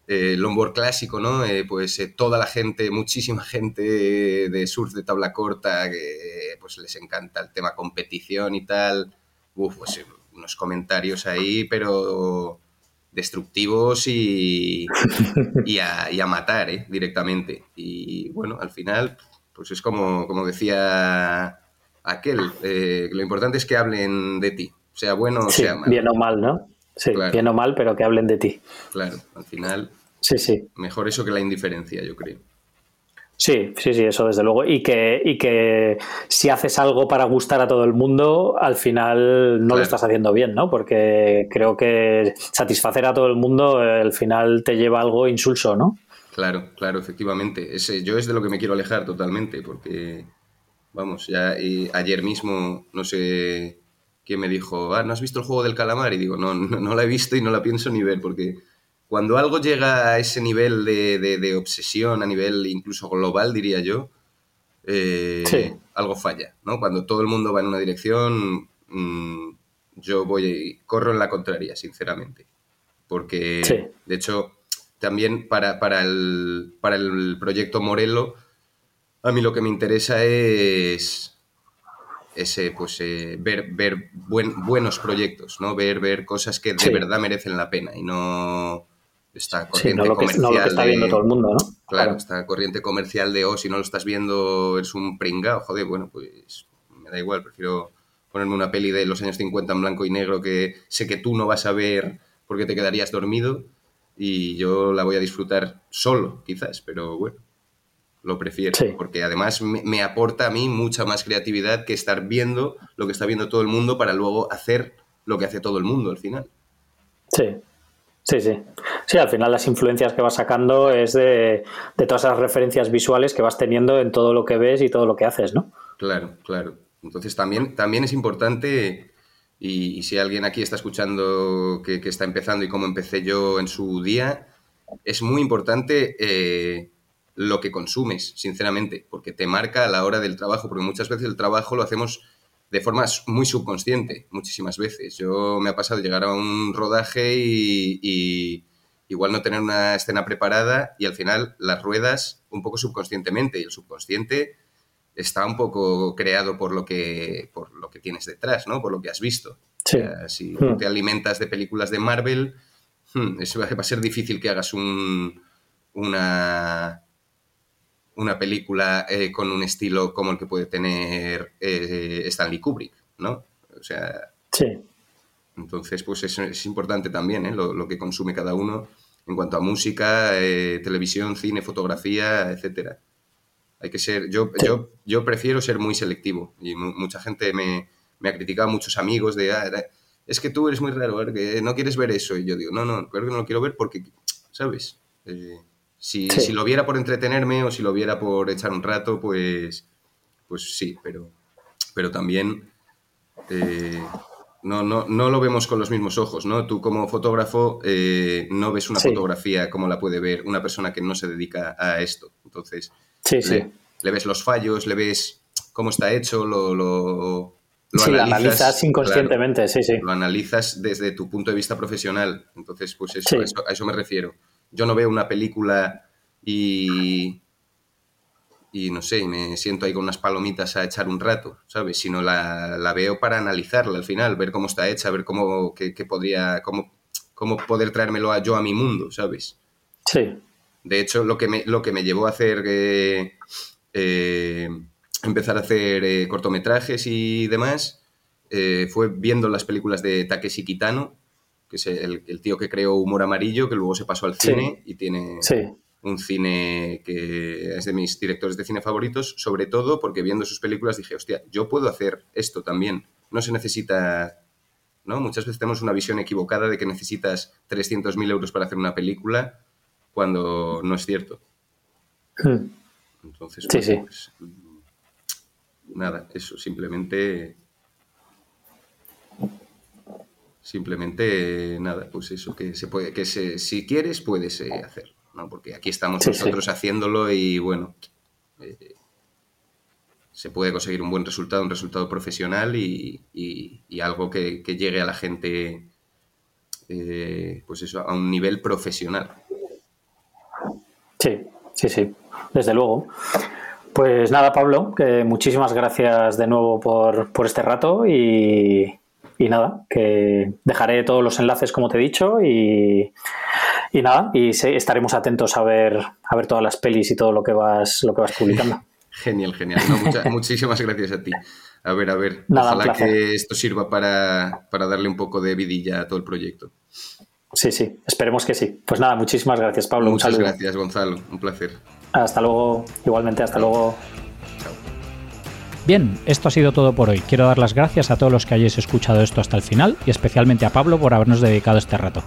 eh, longboard clásico, ¿no? Eh, pues eh, toda la gente, muchísima gente de surf de tabla corta, que pues les encanta el tema competición y tal. Uf, pues unos comentarios ahí, pero destructivos y, y, a, matar directamente. Y bueno, al final, pues es como, como decía aquel. Eh, lo importante es que hablen de ti, sea bueno o sea mal. Bien o mal, ¿no? Sí, bien o mal, pero que hablen de ti. Claro, al final. Sí, sí. Mejor eso que la indiferencia, yo creo. Sí, sí, sí, eso desde luego. Y que, y que si haces algo para gustar a todo el mundo, al final no lo estás haciendo bien, ¿no? Porque creo que satisfacer a todo el mundo al final te lleva algo insulso, ¿no? Claro, claro, efectivamente. Ese, yo es de lo que me quiero alejar totalmente, porque Vamos, ya y ayer mismo, no sé quién me dijo, ah, ¿no has visto el juego del calamar? Y digo, no, no, la he visto y no la pienso ni ver, porque cuando algo llega a ese nivel de, obsesión, a nivel incluso global, diría yo, eh, algo falla, ¿no? Cuando todo el mundo va en una dirección, mm, yo voy, corro en la contraria, sinceramente. Porque, de hecho, también para, para, el, para el proyecto Morelo, a mí lo que me interesa es ese, pues, eh, ver, ver buenos proyectos, ¿no? Ver, ver cosas que de verdad merecen la pena y no esta corriente comercial. no lo que está viendo todo el mundo, ¿no? Claro, esta corriente comercial de, oh, si no lo estás viendo, es un pringao, joder, bueno, pues me da igual, prefiero ponerme una peli de los años 50 en blanco y negro que sé que tú no vas a ver porque te quedarías dormido y yo la voy a disfrutar solo, quizás, pero bueno, lo prefiero, porque además me, aporta a mí mucha más creatividad que estar viendo lo que está viendo todo el mundo para luego hacer lo que hace todo el mundo al final. Sí, sí, sí. Sí, al final las influencias que vas sacando es de, de todas esas referencias visuales que vas teniendo en todo lo que ves y todo lo que haces, ¿no? Claro, claro. Entonces también, también es importante, y, si alguien aquí está escuchando que, está empezando y como empecé yo en su día, es muy importante eh, lo que consumes, sinceramente, porque te marca a la hora del trabajo, porque muchas veces el trabajo lo hacemos de forma muy subconsciente, muchísimas veces. Yo me ha pasado llegar a un rodaje y, igual no tener una escena preparada y al final las ruedas un poco subconscientemente y el subconsciente está un poco creado por lo que, por lo que tienes detrás, ¿no? Por lo que has visto. si hmm. te alimentas de películas de Marvel, hmm, va a ser difícil que hagas un, una, una película eh, con un estilo como el que puede tener eh, Stanley Kubrick, ¿no? O sea... Sí. Entonces, pues es importante también, ¿eh? lo, lo, que consume cada uno en cuanto a música, televisión, cine, fotografía, etcétera. Hay que ser, yo, yo, yo prefiero ser muy selectivo y mucha gente me, ha criticado, muchos amigos de, ah, es que tú eres muy raro, que no quieres ver eso. Y yo digo, no, no, creo que no lo quiero ver porque, ¿sabes? Eh, si, lo viera por entretenerme o si lo viera por echar un rato, pues, pues sí, pero, pero también eh, no, no, no, lo vemos con los mismos ojos, ¿no? Tú como fotógrafo eh, no ves una fotografía como la puede ver una persona que no se dedica a esto. Entonces, Sí, le, sí. Le ves los fallos, le ves cómo está hecho, lo, lo, sí, analizas, lo analizas inconscientemente, sí, sí. Lo analizas desde tu punto de vista profesional. Entonces, pues eso, a, eso, me refiero. Yo no veo una película y, y no sé, me siento ahí con unas palomitas a echar un rato, ¿sabes? Sino la, la veo para analizarla al final, ver cómo está hecha, ver cómo qué, podría, cómo, cómo poder traérmelo a, yo a mi mundo, ¿sabes? Sí. De hecho, lo que me, lo que me llevó a hacer eh, eh, empezar a hacer eh, cortometrajes y demás fue viendo las películas de Takeshi Kitano, que es el, tío que creó Humor Amarillo, que luego se pasó al cine y tiene un cine que es de mis directores de cine favoritos, sobre todo porque viendo sus películas dije, hostia, yo puedo hacer esto también. No se necesita ¿no? Muchas veces tenemos una visión equivocada de que necesitas 300.000 euros para hacer una película cuando no es cierto. Hmm. Entonces, pues, nada, eso, simplemente... Simplemente, nada, pues eso, que se puede, que se, si quieres, puedes eh, hacer, ¿no? Porque aquí estamos nosotros haciéndolo y bueno, eh, se puede conseguir un buen resultado, un resultado profesional y, algo que, llegue a la gente, eh, pues eso, a un nivel profesional. Sí, sí, sí, desde luego. Pues nada, Pablo, que muchísimas gracias de nuevo por, este rato y, nada, que dejaré todos los enlaces como te he dicho y, nada, y estaremos atentos a ver, a ver todas las pelis y todo lo que vas, lo que vas publicando. Genial, genial. muchísimas gracias a ti. A ver, a ver. Ojalá que esto sirva para, para darle un poco de vidilla a todo el proyecto. Sí, sí, esperemos que sí. Pues nada, muchísimas gracias, Pablo. Muchas gracias, Gonzalo. Un placer. Hasta luego. Igualmente, hasta luego. Bien, esto ha sido todo por hoy. Quiero dar las gracias a todos los que hayáis escuchado esto hasta el final y especialmente a Pablo por habernos dedicado este rato.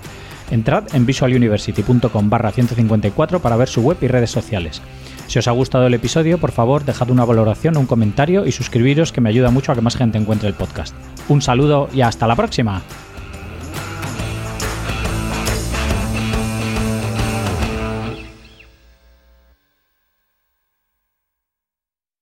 Entrad en visualuniversity.com barra 154 para ver su web y redes sociales. Si os ha gustado el episodio, por favor, dejad una valoración, un comentario y suscribiros que me ayuda mucho a que más gente encuentre el podcast. Un saludo y hasta la próxima.